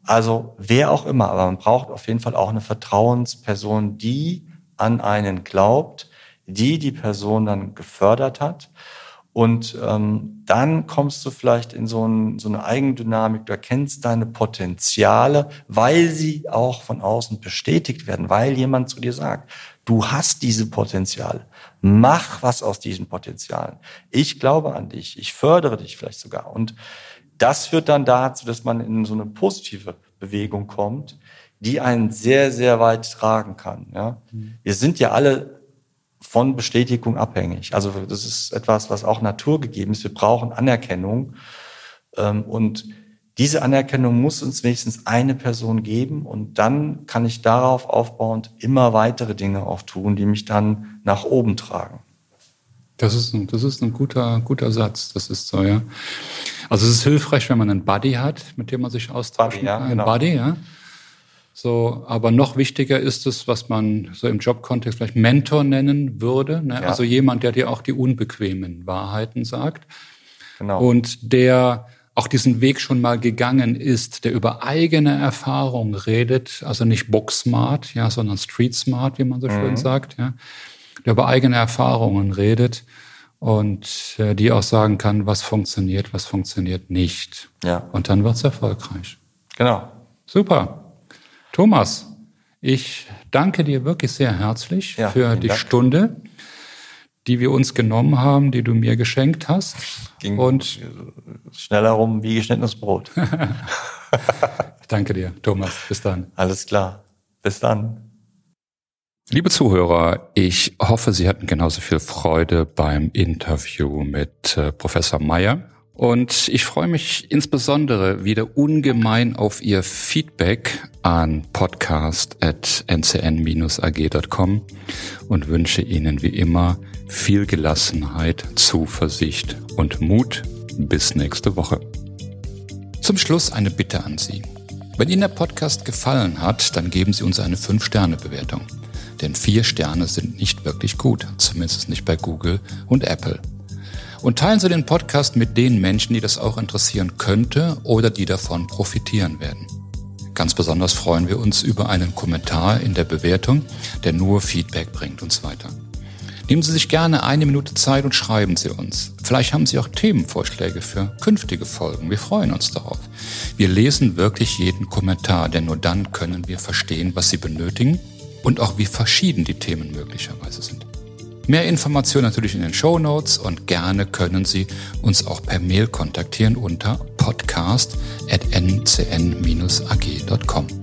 Also wer auch immer, aber man braucht auf jeden Fall auch eine Vertrauensperson, die an einen glaubt, die die Person dann gefördert hat und ähm, dann kommst du vielleicht in so, ein, so eine Eigendynamik, du erkennst deine Potenziale, weil sie auch von außen bestätigt werden, weil jemand zu dir sagt, du hast diese Potenziale, mach was aus diesen Potenzialen. Ich glaube an dich, ich fördere dich vielleicht sogar. Und das führt dann dazu, dass man in so eine positive Bewegung kommt, die einen sehr, sehr weit tragen kann. Ja? Mhm. Wir sind ja alle von Bestätigung abhängig. Also das ist etwas, was auch naturgegeben ist. Wir brauchen Anerkennung. Ähm, und diese Anerkennung muss uns wenigstens eine Person geben und dann kann ich darauf aufbauend immer weitere Dinge auch tun, die mich dann nach oben tragen. Das ist, ein, das ist ein guter, guter Satz. Das ist so, ja. Also es ist hilfreich, wenn man einen Buddy hat, mit dem man sich austauschen Buddy, ja, kann. Genau. Buddy, ja. So, aber noch wichtiger ist es, was man so im Jobkontext vielleicht Mentor nennen würde. Ne? Ja. Also jemand, der dir auch die unbequemen Wahrheiten sagt. Genau. Und der auch diesen Weg schon mal gegangen ist, der über eigene Erfahrung redet, also nicht Book-smart, ja, sondern Street-smart, wie man so mhm. schön sagt, ja, der über eigene Erfahrungen redet und äh, die auch sagen kann, was funktioniert, was funktioniert nicht. Ja. Und dann wird's erfolgreich. Genau. Super. Thomas, ich danke dir wirklich sehr herzlich ja, für die Dank. Stunde, die wir uns genommen haben, die du mir geschenkt hast. Ging und schneller rum wie geschnittenes Brot. danke dir, Thomas. Bis dann. Alles klar. Bis dann. Liebe Zuhörer, ich hoffe, Sie hatten genauso viel Freude beim Interview mit äh, Professor Meyer. Und ich freue mich insbesondere wieder ungemein auf Ihr Feedback an podcast.ncn-ag.com und wünsche Ihnen wie immer viel Gelassenheit, Zuversicht und Mut. Bis nächste Woche. Zum Schluss eine Bitte an Sie. Wenn Ihnen der Podcast gefallen hat, dann geben Sie uns eine 5-Sterne-Bewertung. Denn vier Sterne sind nicht wirklich gut, zumindest nicht bei Google und Apple. Und teilen Sie den Podcast mit den Menschen, die das auch interessieren könnte oder die davon profitieren werden. Ganz besonders freuen wir uns über einen Kommentar in der Bewertung, der nur Feedback bringt uns weiter. Nehmen Sie sich gerne eine Minute Zeit und schreiben Sie uns. Vielleicht haben Sie auch Themenvorschläge für künftige Folgen. Wir freuen uns darauf. Wir lesen wirklich jeden Kommentar, denn nur dann können wir verstehen, was Sie benötigen und auch wie verschieden die Themen möglicherweise sind. Mehr Informationen natürlich in den Show Notes und gerne können Sie uns auch per Mail kontaktieren unter podcast.ncn-ag.com.